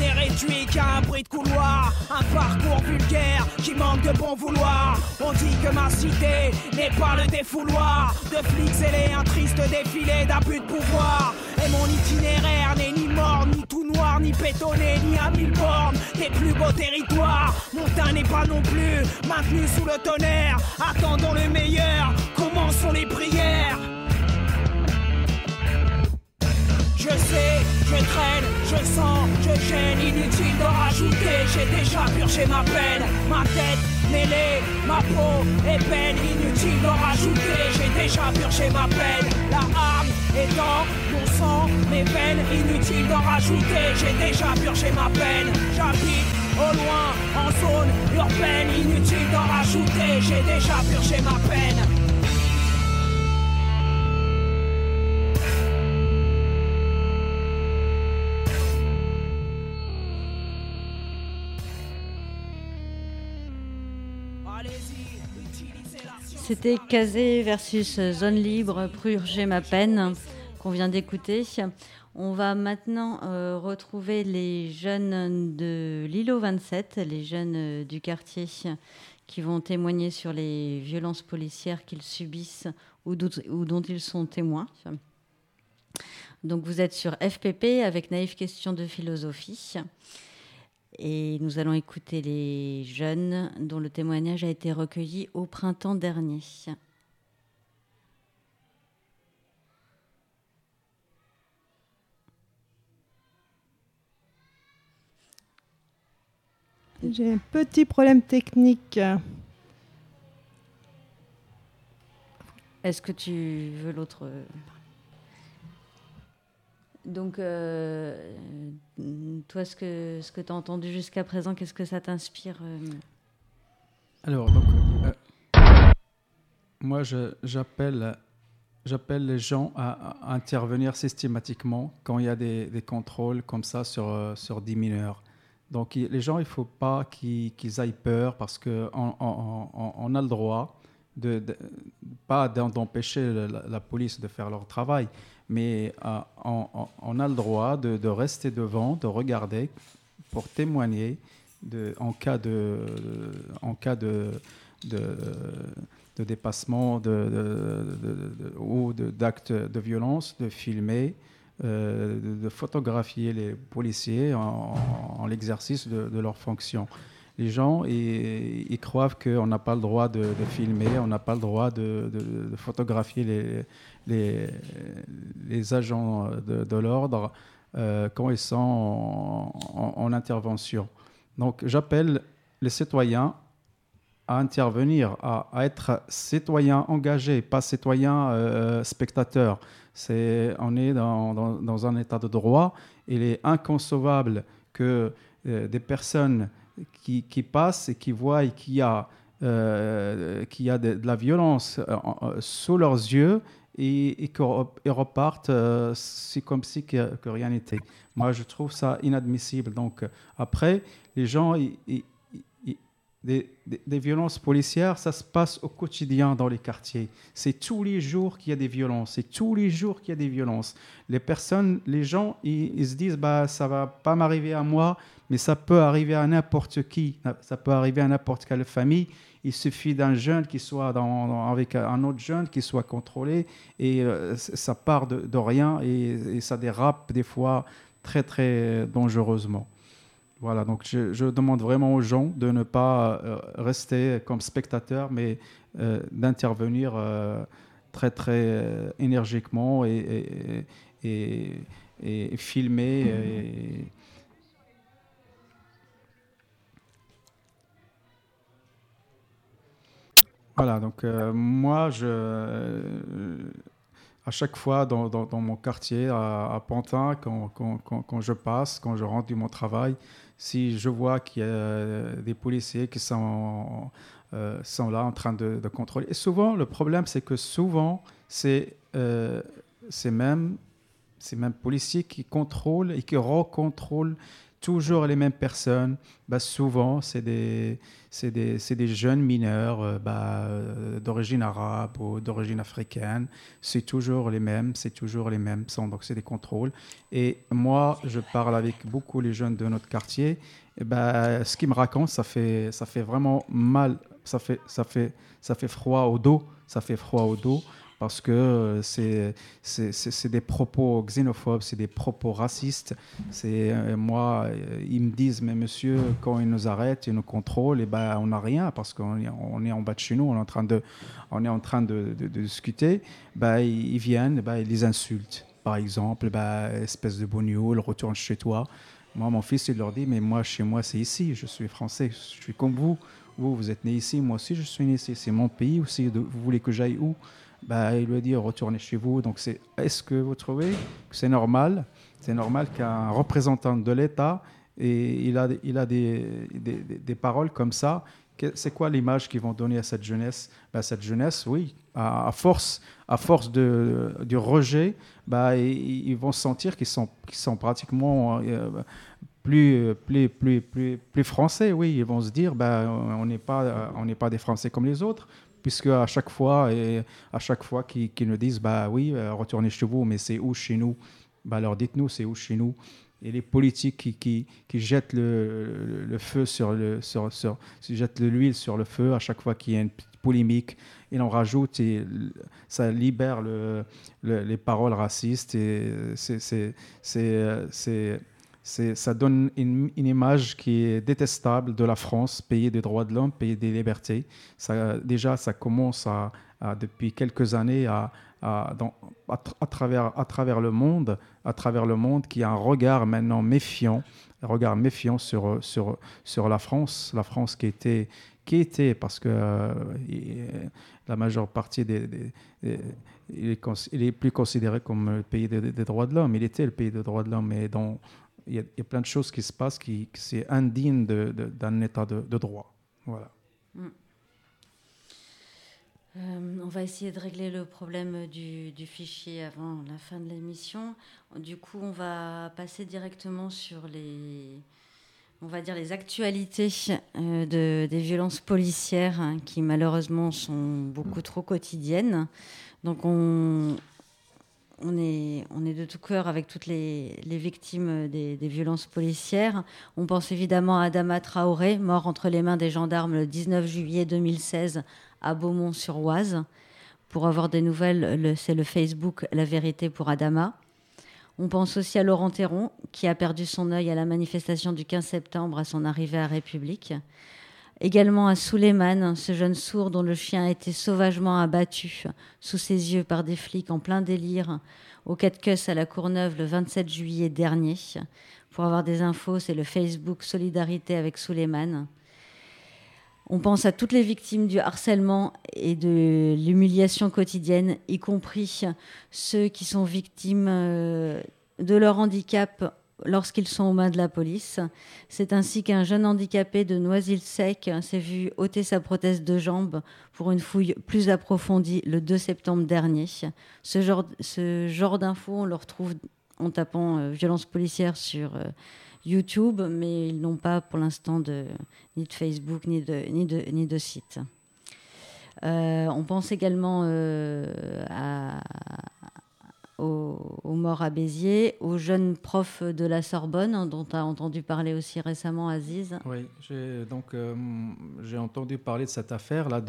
n'est réduit qu'à un bruit de couloir, un parcours vulgaire qui manque de bon vouloir. On dit que ma cité n'est pas le défouloir de flics zélés, un triste défilé d'abus de pouvoir. Et mon itinéraire n'est ni mort, ni tout noir, ni pétonné, ni à mille bornes des plus beaux territoires. Mon teint n'est pas non plus maintenu sous le tonnerre. Attendons le meilleur, commençons les prières. Je sais, je traîne, je sens, je gêne, inutile de rajouter, j'ai déjà purgé ma peine, ma tête mêlée, ma peau est peine, inutile de rajouter, j'ai déjà purgé ma peine, la arme est dans mon sang, mes veines, inutile de rajouter, j'ai déjà purgé ma peine, j'habite au loin, en zone urbaine, inutile d'en rajouter, j'ai déjà purgé ma peine. C'était Kazé versus Zone Libre, Purger ma peine, qu'on vient d'écouter. On va maintenant euh, retrouver les jeunes de l'îlot 27, les jeunes euh, du quartier qui vont témoigner sur les violences policières qu'ils subissent ou dont ils sont témoins. Donc vous êtes sur FPP avec Naïve Question de philosophie. Et nous allons écouter les jeunes dont le témoignage a été recueilli au printemps dernier. J'ai un petit problème technique. Est-ce que tu veux l'autre Donc, euh, toi, ce que, ce que tu as entendu jusqu'à présent, qu'est-ce que ça t'inspire euh Alors, euh, moi, j'appelle les gens à, intervenir systématiquement quand il y a des, des contrôles comme ça sur, sur 10 mineurs. Donc, les gens, il ne faut pas qu'ils aillent peur parce qu'on on, on, a le droit, de, pas d'empêcher la, police de faire leur travail, mais euh, on, a le droit de, rester devant, de regarder pour témoigner en cas de, en dépassement ou d'actes de, violence, de filmer, euh, de, photographier les policiers en, l'exercice de, leur fonction les gens ils, croient qu'on n'a pas le droit de, filmer, on n'a pas le droit de, photographier les, les, agents de, l'ordre euh, quand ils sont en, intervention. Donc j'appelle les citoyens à intervenir, à, être citoyens engagés, pas citoyens euh, spectateurs. C'est, on est dans, un état de droit. Il est inconcevable que euh, des personnes qui, passent et qui voient qu'il y a, y a de, la violence sous leurs yeux et, et repartent, euh, c'est comme si que, rien n'était. Moi, je trouve ça inadmissible. Donc, après, les gens, des, des, violences policières, ça se passe au quotidien dans les quartiers. C'est tous les jours qu'il y a des violences. C'est tous les jours qu'il y a des violences. Les personnes, les gens, ils se disent, bah, ça va pas m'arriver à moi, mais ça peut arriver à n'importe qui. Ça peut arriver à n'importe quelle famille. Il suffit d'un jeune qui soit avec un autre jeune qui soit contrôlé et euh, ça part de, rien et, ça dérape des fois très très dangereusement. Voilà, donc je, demande vraiment aux gens de ne pas euh, rester comme spectateurs, mais euh, d'intervenir très très énergiquement et, filmer. Et, Voilà, donc euh, moi, je, euh, à chaque fois dans, mon quartier, à, Pantin, quand, quand, quand, je passe, quand je rentre de mon travail, si je vois qu'il y a des policiers qui sont, euh, sont là en train de, contrôler. Et souvent, le problème, c'est que souvent, c'est ces mêmes policiers qui contrôlent et qui recontrôlent toujours les mêmes personnes. Bah, souvent, c'est des, des, des, jeunes mineurs euh, bah, euh, d'origine arabe ou d'origine africaine. C'est toujours les mêmes, c'est toujours les mêmes. Donc, c'est des contrôles. Et moi, je parle avec beaucoup les jeunes de notre quartier. Bah, ce qu'ils me racontent, ça fait, ça fait vraiment mal. Ça fait, ça, fait, ça fait froid au dos. Ça fait froid au dos parce que euh, c'est des propos xénophobes, c'est des propos racistes. C'est euh, moi, euh, ils me disent, mais monsieur, quand ils nous arrêtent, ils nous contrôlent, et ben on n'a rien parce qu'on est, en bas de chez nous, on est en train de, on est en train de, discuter. Ben, ils viennent, ben, ils les insultent. Par exemple, ben, espèce de bonioule, retourne chez toi. Moi, mon fils, il leur dit, mais moi, chez moi, c'est ici. Je suis français, je suis comme vous. Vous, vous êtes né ici, moi aussi, je suis né ici. C'est mon pays aussi. Vous voulez que j'aille où? Bah, il lui a dit retournez chez vous. Donc, c'est, est-ce que vous trouvez que c'est normal? C'est normal qu'un représentant de l'État et il a, il a des, des, des paroles comme ça. C'est quoi l'image qu'ils vont donner à cette jeunesse? Bah, Cette jeunesse, oui, à, force, à force de, du rejet, bah, ils, vont sentir qu'ils sont, qu'ils sont pratiquement euh, plus, plus, plus, plus, plus français. Oui, ils vont se dire bah, on n'est pas, pas des Français comme les autres puisque à chaque fois, et à chaque fois qu'ils nous disent, bah oui, euh, retournez chez vous, mais c'est où chez nous? Bah alors dites-nous, c'est où chez nous? Et les politiques qui, qui, qui jettent le, le, feu sur le, sur, sur, jettent l'huile sur le feu à chaque fois qu'il y a une polémique, ils en rajoutent et ça libère le, les paroles racistes et c'est ça donne une, image qui est détestable de la France, pays des droits de l'homme, pays des libertés. Ça, déjà, ça commence depuis quelques années à, à, à, travers, à travers le monde, à travers le monde, qui a un regard maintenant méfiant, regard méfiant sur, sur, sur la France, la France qui était, qui était parce que euh, la majeure partie des, il, est, plus considéré comme le pays des, droits de l'homme. Il était le pays des droits de l'homme, mais il y, a, plein de choses qui se passent qui, c'est indigne d'un état de, droit. Voilà. Mm. Euh, on va essayer de régler le problème du, fichier avant la fin de l'émission. Du coup, on va passer directement sur les, on va dire les actualités euh, de, des violences policières hein, qui malheureusement sont beaucoup trop quotidiennes. Donc on, on est, on est de tout cœur avec toutes les, victimes des, des, violences policières. On pense évidemment à Adama Traoré, mort entre les mains des gendarmes le 19 juillet 2016 à Beaumont-sur-Oise. Pour avoir des nouvelles, c'est le Facebook La Vérité pour Adama. On pense aussi à Laurent Théron, qui a perdu son œil à la manifestation du 15 septembre à son arrivée à République. Également à Souleyman, ce jeune sourd dont le chien a été sauvagement abattu sous ses yeux par des flics en plein délire au Catcus à la Courneuve le 27 juillet dernier. Pour avoir des infos, c'est le Facebook Solidarité avec Souleyman. On pense à toutes les victimes du harcèlement et de l'humiliation quotidienne, y compris ceux qui sont victimes euh, de leur handicap lorsqu'ils sont aux mains de la police. C'est ainsi qu'un jeune handicapé de Noisy-le-Sec s'est vu ôter sa prothèse de jambe pour une fouille plus approfondie le 2 septembre dernier. Ce genre, ce genre d'infos, on le retrouve en tapant euh, violence policière sur euh, YouTube, mais ils n'ont pas pour l'instant ni de Facebook ni de, ni de, ni de site. Euh, on pense également euh, à, aux, morts à Béziers, aux jeunes profs de la Sorbonne, hein, dont tu as entendu parler aussi récemment, Aziz. Oui, j'ai, donc euh, j'ai entendu parler de cette affaire-là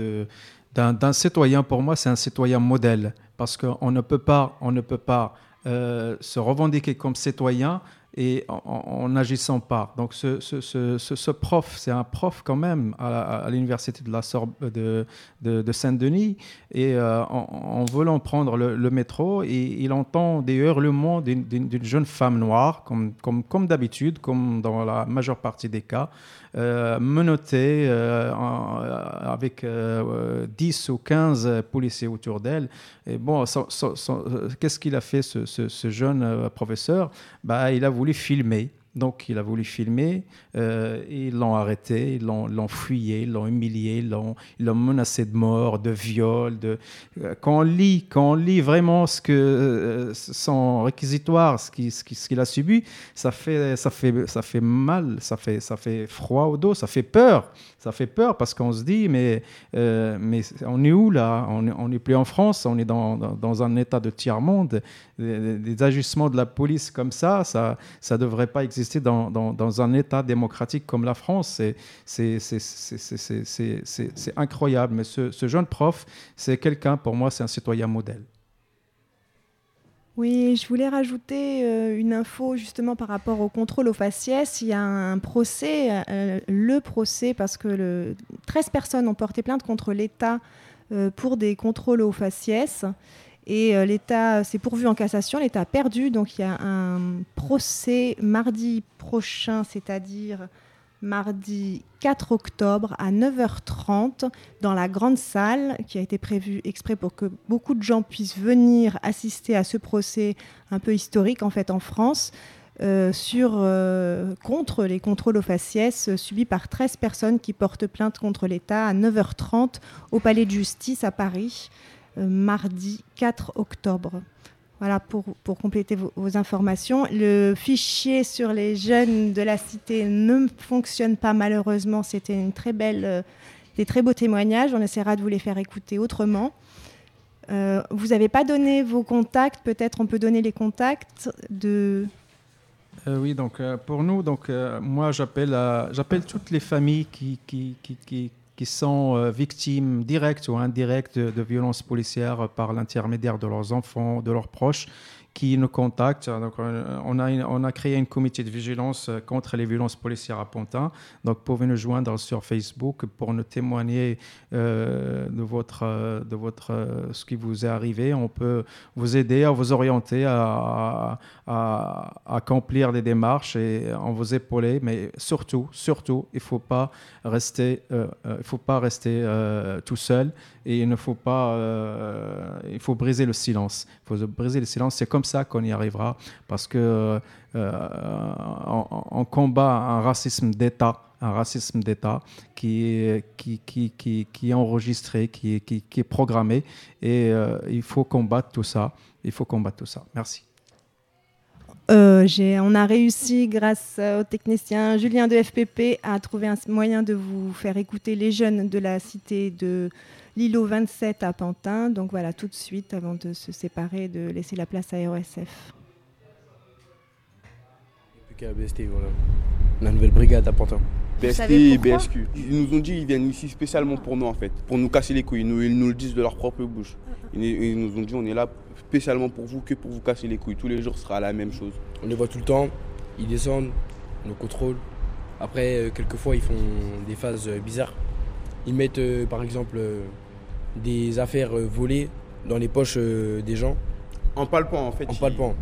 d'un, citoyen. Pour moi, c'est un citoyen modèle, parce qu'on ne peut pas, on ne peut pas se revendiquer comme citoyen et en n'agissant pas. Donc ce, ce, ce, ce prof, c'est un prof quand même à, l'université de, la de, de, de Saint-Denis, et euh, en, voulant prendre le, métro, et, il entend des hurlements d'une jeune femme noire, comme, comme, comme d'habitude, comme dans la majeure partie des cas, euh, menotté euh, avec 10 euh, ou 15 policiers autour d'elle. Et bon, qu'est-ce qu'il a fait, ce, ce jeune professeur? Bah, Il a voulu filmer donc il a voulu filmer, euh, ils l'ont arrêté, ils l'ont fuyé, ils l'ont humilié, ils l'ont menacé de mort, de viol. De... Euh, quand, on lit, quand on lit vraiment ce que, euh, son réquisitoire, ce qu'il a subi, ça fait, mal, ça fait, froid au dos, ça fait peur. Ça fait peur parce qu'on se dit, mais, on est où là? On n'est plus en France, on est dans, un état de tiers-monde. Des, des, agissements de la police comme ça, ça ne devrait pas exister dans, un État démocratique comme la France. C'est incroyable. Mais ce, jeune prof, c'est quelqu'un, pour moi, c'est un citoyen modèle. Oui, je voulais rajouter euh, une info justement par rapport au contrôle au faciès. Il y a un procès, euh, le procès, parce que le, 13 personnes ont porté plainte contre l'État euh, pour des contrôles au faciès. Et euh, l'État s'est pourvu en cassation, l'État a perdu. Donc il y a un procès mardi prochain, c'est-à-dire mardi 4 octobre à 9h30 dans la grande salle qui a été prévue exprès pour que beaucoup de gens puissent venir assister à ce procès un peu historique en fait en France. Euh, euh, contre les contrôles aux faciès subis par 13 personnes qui portent plainte contre l'État à 9h30 au Palais de justice à Paris. Euh, mardi 4 octobre. Voilà pour, pour compléter vos, informations. Le fichier sur les jeunes de la cité ne fonctionne pas malheureusement. C'était une très belle, euh, des très beaux témoignages. On essaiera de vous les faire écouter autrement. Euh, vous n'avez pas donné vos contacts. Peut-être on peut donner les contacts de. oui, donc pour nous, donc moi j'appelle j'appelle toutes les familles qui, qui, sont euh, victimes directes ou indirectes de, violences policières par l'intermédiaire de leurs enfants, de leurs proches, qui nous contactent. Donc, on, a, on a créé un comité de vigilance contre les violences policières à Pantin. Donc, vous pouvez nous joindre sur Facebook pour nous témoigner de votre, de votre, ce qui vous est arrivé. On peut vous aider à vous orienter, à, à, accomplir des démarches et on vous épauler. Mais surtout, surtout, il ne faut pas rester, il faut pas rester tout seul et il ne faut pas, il faut briser le silence. Il faut briser le silence. C'est comme ça qu'on y arrivera parce que on, combat un racisme d'État un racisme d'État qui qui, qui, est enregistré, qui, est programmé. Et il faut combattre tout ça. Il faut combattre tout ça. Merci. Euh, on a réussi, grâce au technicien Julien de FPP, à trouver un moyen de vous faire écouter les jeunes de la cité de l'îlot 27 à Pantin. Donc voilà, tout de suite, avant de se séparer, de laisser la place à RSF. Plus qu'à BST, voilà. La nouvelle brigade à Pantin. BST et BSQ. Ils nous ont dit qu'ils viennent ici spécialement pour nous en fait, pour nous casser les couilles. Ils nous, ils nous le disent de leur propre bouche. Ils, nous ont dit on est là spécialement pour vous que pour vous casser les couilles. Tous les jours ce sera la même chose. On les voit tout le temps, ils descendent, on nous contrôle. Après, euh, quelquefois, ils font des phases euh, bizarres. Ils mettent euh, par exemple des affaires volées dans les poches des gens. En palpant en fait. En palpant.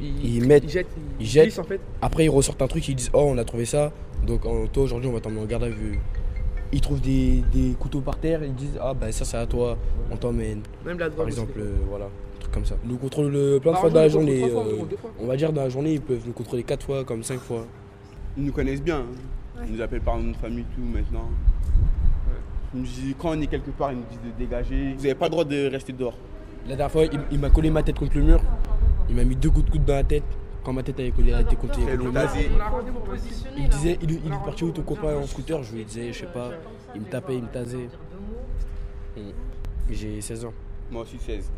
Ils, ils, mettent, ils jettent, ils, jettent. glissent, en fait. Après, ils ressortent un truc, ils disent Oh, on a trouvé ça. Donc, toi, aujourd'hui, on va t'emmener en garde à vue. Ils trouvent des, des, couteaux par terre, ils disent Ah, ben ça, c'est à toi, on t'emmène. Même la Par exemple, euh, voilà, un truc comme ça. Ils nous contrôlent plein de fois dans la journée. Euh, on va dire, dans la journée, ils peuvent nous contrôler 4 fois, comme 5 fois. Ils nous connaissent bien. Hein. Ils nous appellent par notre famille, tout maintenant. Ils nous disent, quand on est quelque part, ils nous disent de dégager. Vous n'avez pas le droit de rester dehors. La dernière fois, il, il m'a collé ma tête contre le mur. Il m'a mis deux coups de coude dans la tête. Quand ma tête avait collé la tête contre le mur. Il disait, il, il est parti où ton copain en scooter? Je lui disais, je sais pas. Il me tapait, il me tasait. J'ai 16 ans. Moi aussi 16.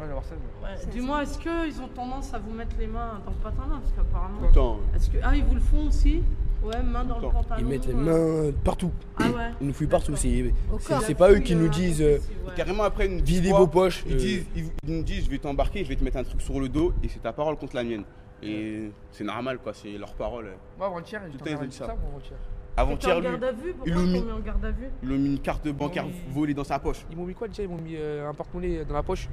Ouais, d'avoir 16. Ouais, Dis-moi, est-ce qu'ils ont tendance à vous mettre les mains dans le pantalon Parce qu'apparemment. Tout le temps. Est-ce que... Ah, ils vous le font aussi? Ouais, main dans le pantalon. Ils mettent les euh. mains partout. Ah ouais Ils nous fouillent partout. C'est pas eux qui nous disent euh, Carrément après une videz vos poches. Ils, euh, disent, ils, ils nous disent je vais t'embarquer, je vais te mettre un truc sur le dos et c'est ta parole contre la mienne. Et c'est normal quoi, c'est leur parole. Moi, avant-hier, Tout j'étais le en temps, ils ont dit ça. ça avant-hier lui, ils l'ont ils mis, en garde à vue ils l'ont mis une carte bancaire volée dans sa poche. Ils m'ont mis quoi déjà Ils m'ont mis euh, un porte-monnaie dans la poche.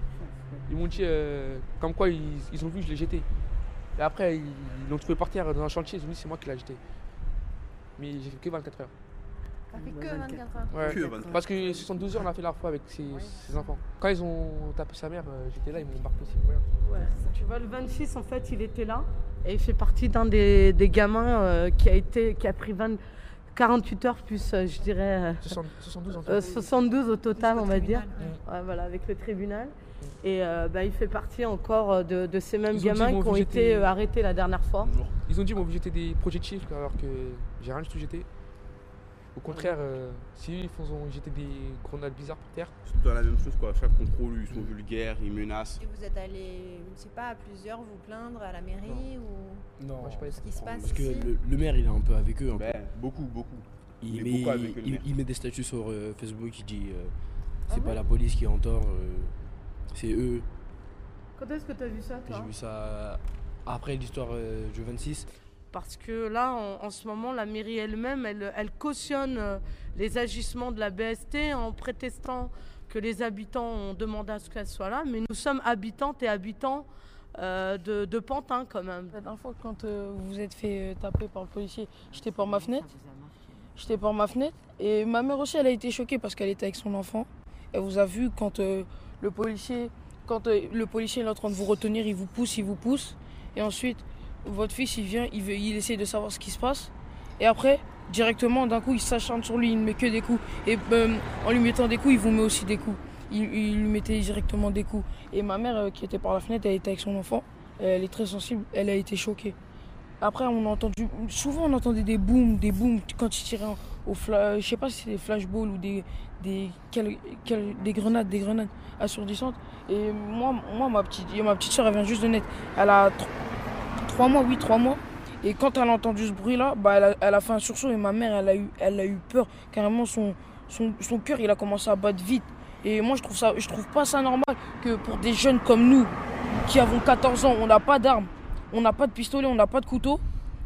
Ils m'ont dit euh, comme quoi ils, ont vu que je l'ai jeté. Et après, ils ils l'ont trouvé par terre dans un chantier. Ils ont dit c'est moi qui l'ai jeté. Mais j'ai fait que 24 heures. Ça fait que 24 heures. Ouais. Que 24. Parce que 72 heures, on a fait la fois avec ses, ses enfants. Quand ils ont tapé sa mère, euh, j'étais là, ils m'ont embarqué aussi. Ouais. Ouais, tu vois, le 26, en fait, il était là. Et il fait partie d'un des, des gamins euh, qui, a été, qui a pris 20, 48 heures plus, euh, je dirais. euh, 60 72 en fait. euh, 72 au total, on va dire. Mm. Ouais, voilà, avec le tribunal. Et euh, bah, il fait partie encore de, de ces mêmes Ils gamins qui ont été jeter- arrêtés la dernière fois. Ils ont dit m'ont jeté des projectiles alors que j'ai rien du tout jeté. Au contraire, euh, si ils font ont jeté des grenades bizarres par terre. C'est tout la même chose quoi. Chaque contrôle, ils sont vulgaires, ils menacent. Et vous êtes allé, je ne sais pas, à plusieurs vous plaindre à la mairie ou Non, Moi, je sais pas, ce qui se passe Parce que ici le, le maire, il est un peu avec eux. un peu. Ben, beaucoup, beaucoup. Il, met, beaucoup avec eux, le il- met des statuts sur euh, Facebook, il dit euh, c'est Ah pas ouais la police qui est en tort, euh, c'est eux. Quand est-ce que tu as vu ça, toi J'ai vu ça après l'histoire euh, du 26. Parce que là, en, ce moment, la mairie elle-même, elle, cautionne euh, les agissements de la BST en prétestant que les habitants ont demandé à ce qu'elle soit là. Mais nous sommes habitantes et habitants euh, de, Pantin quand même. La dernière fois, quand euh, vous vous êtes fait taper par le policier, j'étais par ma fenêtre. J'étais par ma fenêtre. Et ma mère aussi, elle a été choquée parce qu'elle était avec son enfant. Elle vous a vu quand le policier, quand le policier est en train de vous retenir, il vous pousse, il vous pousse. Et ensuite, votre fils, il vient, il, veut, il essaie de savoir ce qui se passe. Et après, directement, d'un coup, il s'acharne sur lui, il ne met que des coups. Et euh, en lui mettant des coups, il vous met aussi des coups. Il, lui mettait directement des coups. Et ma mère, euh, qui était par la fenêtre, elle était avec son enfant. Elle est très sensible, elle a été choquée. Après, on a entendu, souvent on entendait des booms, des booms quand ils tiraient en- au flash, je sais pas si c'est des flashballs ou des, des, grenades, des grenades assourdissantes. Et moi, moi ma petite, et ma petite soeur, elle vient juste de naître. Elle a trois mois, oui, trois mois. Et quand elle a entendu ce bruit-là, bah, elle, a, fait un sursaut et ma mère, elle a eu, elle a eu peur. Carrément, son, son, son cœur, il a commencé à battre vite. Et moi, je trouve ça, je trouve pas ça normal que pour des jeunes comme nous, qui avons 14 ans, on n'a pas d'armes, on n'a pas de pistolet, on n'a pas de couteau,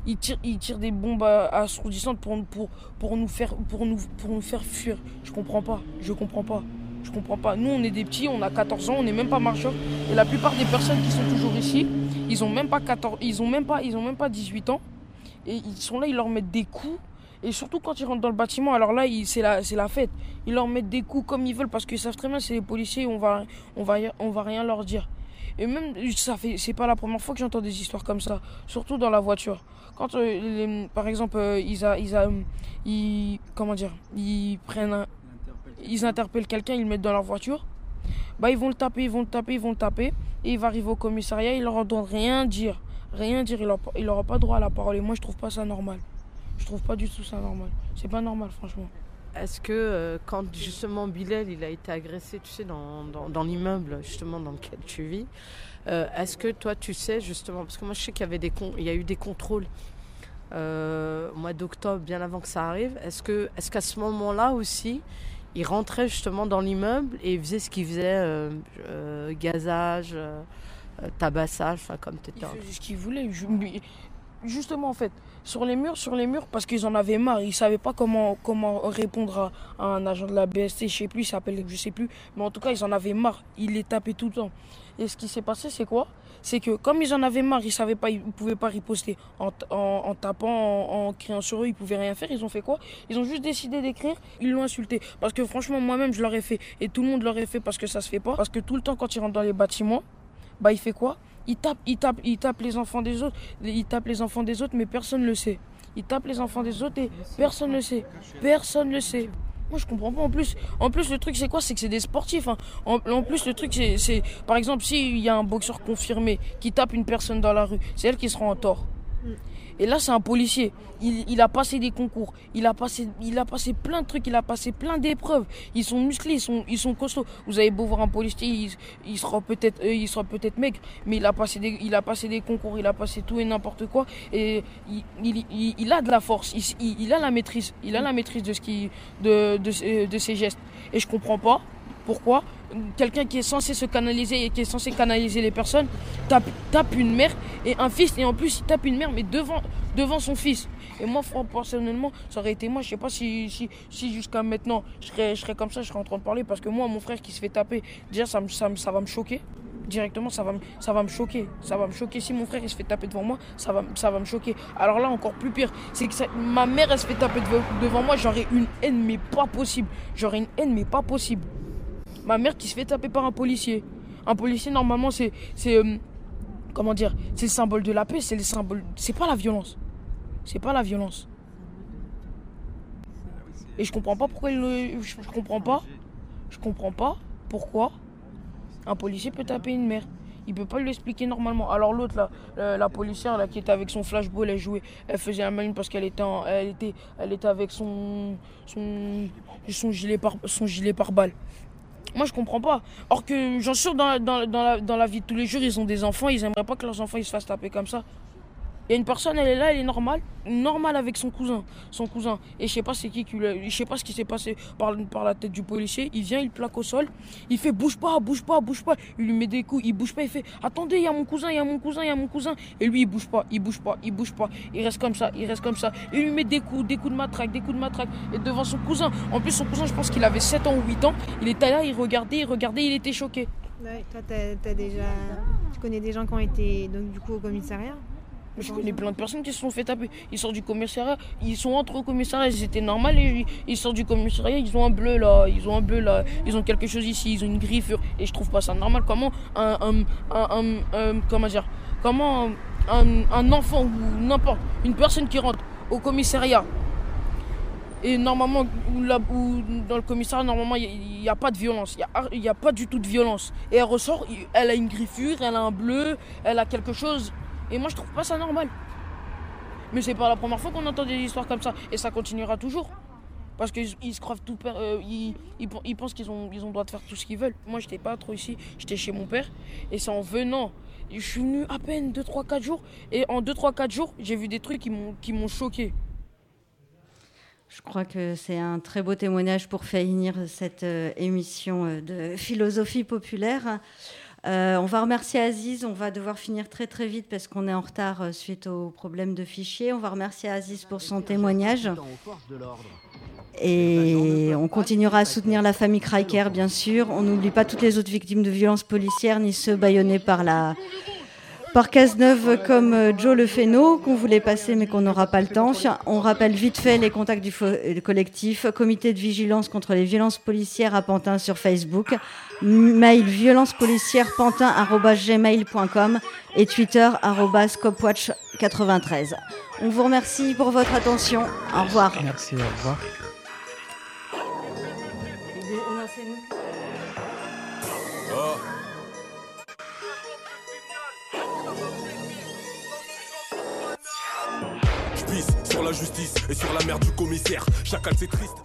ils tirent, ils tirent des bombes assourdissantes pour, pour, pour, nous faire, pour, nous, pour nous faire fuir. Je comprends pas, je comprends pas. Je comprends pas. Nous, on est des petits, on a 14 ans, on n'est même pas marcheurs. Et la plupart des personnes qui sont toujours ici, ils ont même pas 14, ils ont même pas, ils ont même pas 18 ans. Et ils sont là, ils leur mettent des coups. Et surtout quand ils rentrent dans le bâtiment, alors là, c'est la, la fête. Ils leur mettent des coups comme ils veulent parce qu'ils savent très bien c'est les policiers, on va, on va, on va rien leur dire. Et même, ça fait, c'est pas la première fois que j'entends des histoires comme ça, surtout dans la voiture. Quand, euh, par exemple, euh, ils, a, ils, a, ils, comment dire, ils prennent, ils interpellent quelqu'un, ils le mettent dans leur voiture, bah ils vont le taper, ils vont le taper, ils vont le taper, et il va arriver au commissariat, il leur entend rien dire, rien dire, il n'aura pas droit à la parole. Et moi, je trouve pas ça normal. Je trouve pas du tout ça normal. C'est pas normal, franchement. Est-ce que euh, quand justement Bilal il a été agressé, tu sais, dans, dans, l'immeuble justement dans lequel tu vis, euh, est-ce que toi tu sais justement, parce que moi je sais qu'il y avait des il y a eu des contrôles euh, au mois d'octobre, bien avant que ça arrive. Est-ce est-ce qu'à ce, moment-là aussi, il rentrait justement dans l'immeuble et il faisait ce qu'il faisait, gazage, tabassage, enfin comme tu. Il faisait ce qu'il voulait. Justement en fait, sur les murs, sur les murs, parce qu'ils en avaient marre. Ils ne savaient pas comment, comment répondre à, un agent de la BST, je sais plus, il s'appelle, je sais plus. Mais en tout cas, ils en avaient marre. Ils les tapaient tout le temps. Et ce qui s'est passé, c'est quoi? C'est que comme ils en avaient marre, ils savaient pas, ils pouvaient pas riposter en, en, tapant, en, criant sur eux, ils pouvaient rien faire. Ils ont fait quoi? Ils ont juste décidé d'écrire. Ils l'ont insulté. Parce que franchement, moi-même, je l'aurais fait. Et tout le monde l'aurait fait parce que ça se fait pas. Parce que tout le temps, quand ils rentrent dans les bâtiments, bah, il fait quoi? Il tape, il tape, il tape les enfants des autres. Il tape les enfants des autres, mais personne ne le sait. Il tape les enfants des autres et personne ne le sait. Personne ne le sait. Moi, je comprends pas. En plus, en plus le truc, c'est quoi? C'est que c'est des sportifs. Hein. En, plus, le truc, c'est, par exemple, s'il y a un boxeur confirmé qui tape une personne dans la rue, c'est elle qui sera en tort. Et là, c'est un policier. Il, a passé des concours. Il a passé, il a passé plein de trucs. Il a passé plein d'épreuves. Ils sont musclés, ils sont, costauds. Vous avez beau voir un policier, il, sera peut-être, euh, il sera peut-être maigre, mais il a passé des, concours. Il a passé tout et n'importe quoi. Et il, a de la force. Il, a la maîtrise. Il a la maîtrise de ce qui, de, de, de ses gestes. Et je comprends pas pourquoi quelqu'un qui est censé se canaliser et qui est censé canaliser les personnes tape, une mère et un fils et en plus il tape une mère mais devant, devant son fils. Et moi, personnellement, ça aurait été moi. Je sais pas si, si, jusqu'à maintenant je serais, comme ça, je serais en train de parler parce que moi, mon frère qui se fait taper, déjà ça, ça, va me choquer. Directement, ça va, me, ça va me choquer. Ça va me choquer. Si mon frère il se fait taper devant moi, ça va, ça va me choquer. Alors là, encore plus pire, c'est que ma mère elle se fait taper devant moi, j'aurais une haine mais pas possible. J'aurais une haine mais pas possible ma mère qui se fait taper par un policier. Un policier, normalement, c'est. euh, comment dire C'est le symbole de la paix, c'est le symbole. C'est pas la violence. C'est pas la violence. Et je comprends pas pourquoi. Je, comprends pas. Je comprends pas pourquoi un policier peut taper une mère. Il peut pas lui expliquer normalement. Alors l'autre, là, la, policière qui était avec son flashball, elle jouait, elle faisait un main parce qu'elle était, avec son, son, son gilet par, son gilet par balle. Moi, je comprends pas. Or que, j'en suis dans, dans, la, dans la vie de tous les jours, ils ont des enfants, ils aimeraient pas que leurs enfants ils se fassent taper comme ça. Il y a une personne, elle est là, elle est normale, normale avec son cousin, son cousin. Et je sais pas c'est qui je sais pas ce qui s'est passé par, la tête du policier. Il vient, il plaque au sol, il fait bouge pas, bouge pas, bouge pas. Il lui met des coups, il bouge pas, il fait attendez, il y a mon cousin, il y a mon cousin, il y a mon cousin. Et lui il bouge pas, il bouge pas, il bouge pas. Il reste comme ça, il reste comme ça. Il lui met des coups, des coups de matraque, des coups de matraque. Et devant son cousin, en plus son cousin, je pense qu'il avait 7 ans ou 8 ans. Il était là, il regardait, il regardait, il était choqué. Toi, as, déjà, tu connais des gens qui ont été donc du coup au commissariat? Je connais plein de personnes qui se sont fait taper. Ils sortent du commissariat, ils sont entre au commissariat, ils étaient normaux, ils sortent du commissariat, ils ont un bleu là, ils ont un bleu là, ils ont quelque chose ici, ils ont une griffure. Et je trouve pas ça normal. Comment un, un, comment dire, comment un, enfant ou n'importe, une personne qui rentre au commissariat et normalement, dans le commissariat, normalement, il n'y a, pas de violence. Il n'y a, a, pas du tout de violence. Et elle ressort, elle a une griffure, elle a un bleu, elle a quelque chose. Et moi, je trouve pas ça normal. Mais c'est pas la première fois qu'on entend des histoires comme ça. Et ça continuera toujours. Parce qu'ils se croient tout. Euh, ils, ils, pensent qu'ils ont, ils ont droit de faire tout ce qu'ils veulent. Moi, j'étais pas trop ici. J'étais chez mon père. Et c'est en venant. Je suis venu à peine 2, 3, 4 jours. Et en 2, 3, 4 jours, j'ai vu des trucs qui m'ont choqué. Je crois que c'est un très beau témoignage pour finir cette euh, émission euh, de philosophie populaire. Euh, on va remercier Aziz. On va devoir finir très très vite parce qu'on est en retard euh, suite au problème de fichier. On va remercier Aziz pour son témoignage. Et on continuera à soutenir la famille Kreiker, bien sûr. On n'oublie pas toutes les autres victimes de violences policières, ni ceux bâillonnés par la par Cazeneuve comme euh, Joe Le Féno, qu'on voulait passer mais qu'on n'aura pas le temps. On rappelle vite fait les contacts du euh, collectif, comité de vigilance contre les violences policières à Pantin sur Facebook, mail violencepolicièrepantin.gmail.com et Twitter copwatch93. On vous remercie pour votre attention. Au revoir. Merci, au revoir. La justice et sur la mère du commissaire. Chacal c'est triste.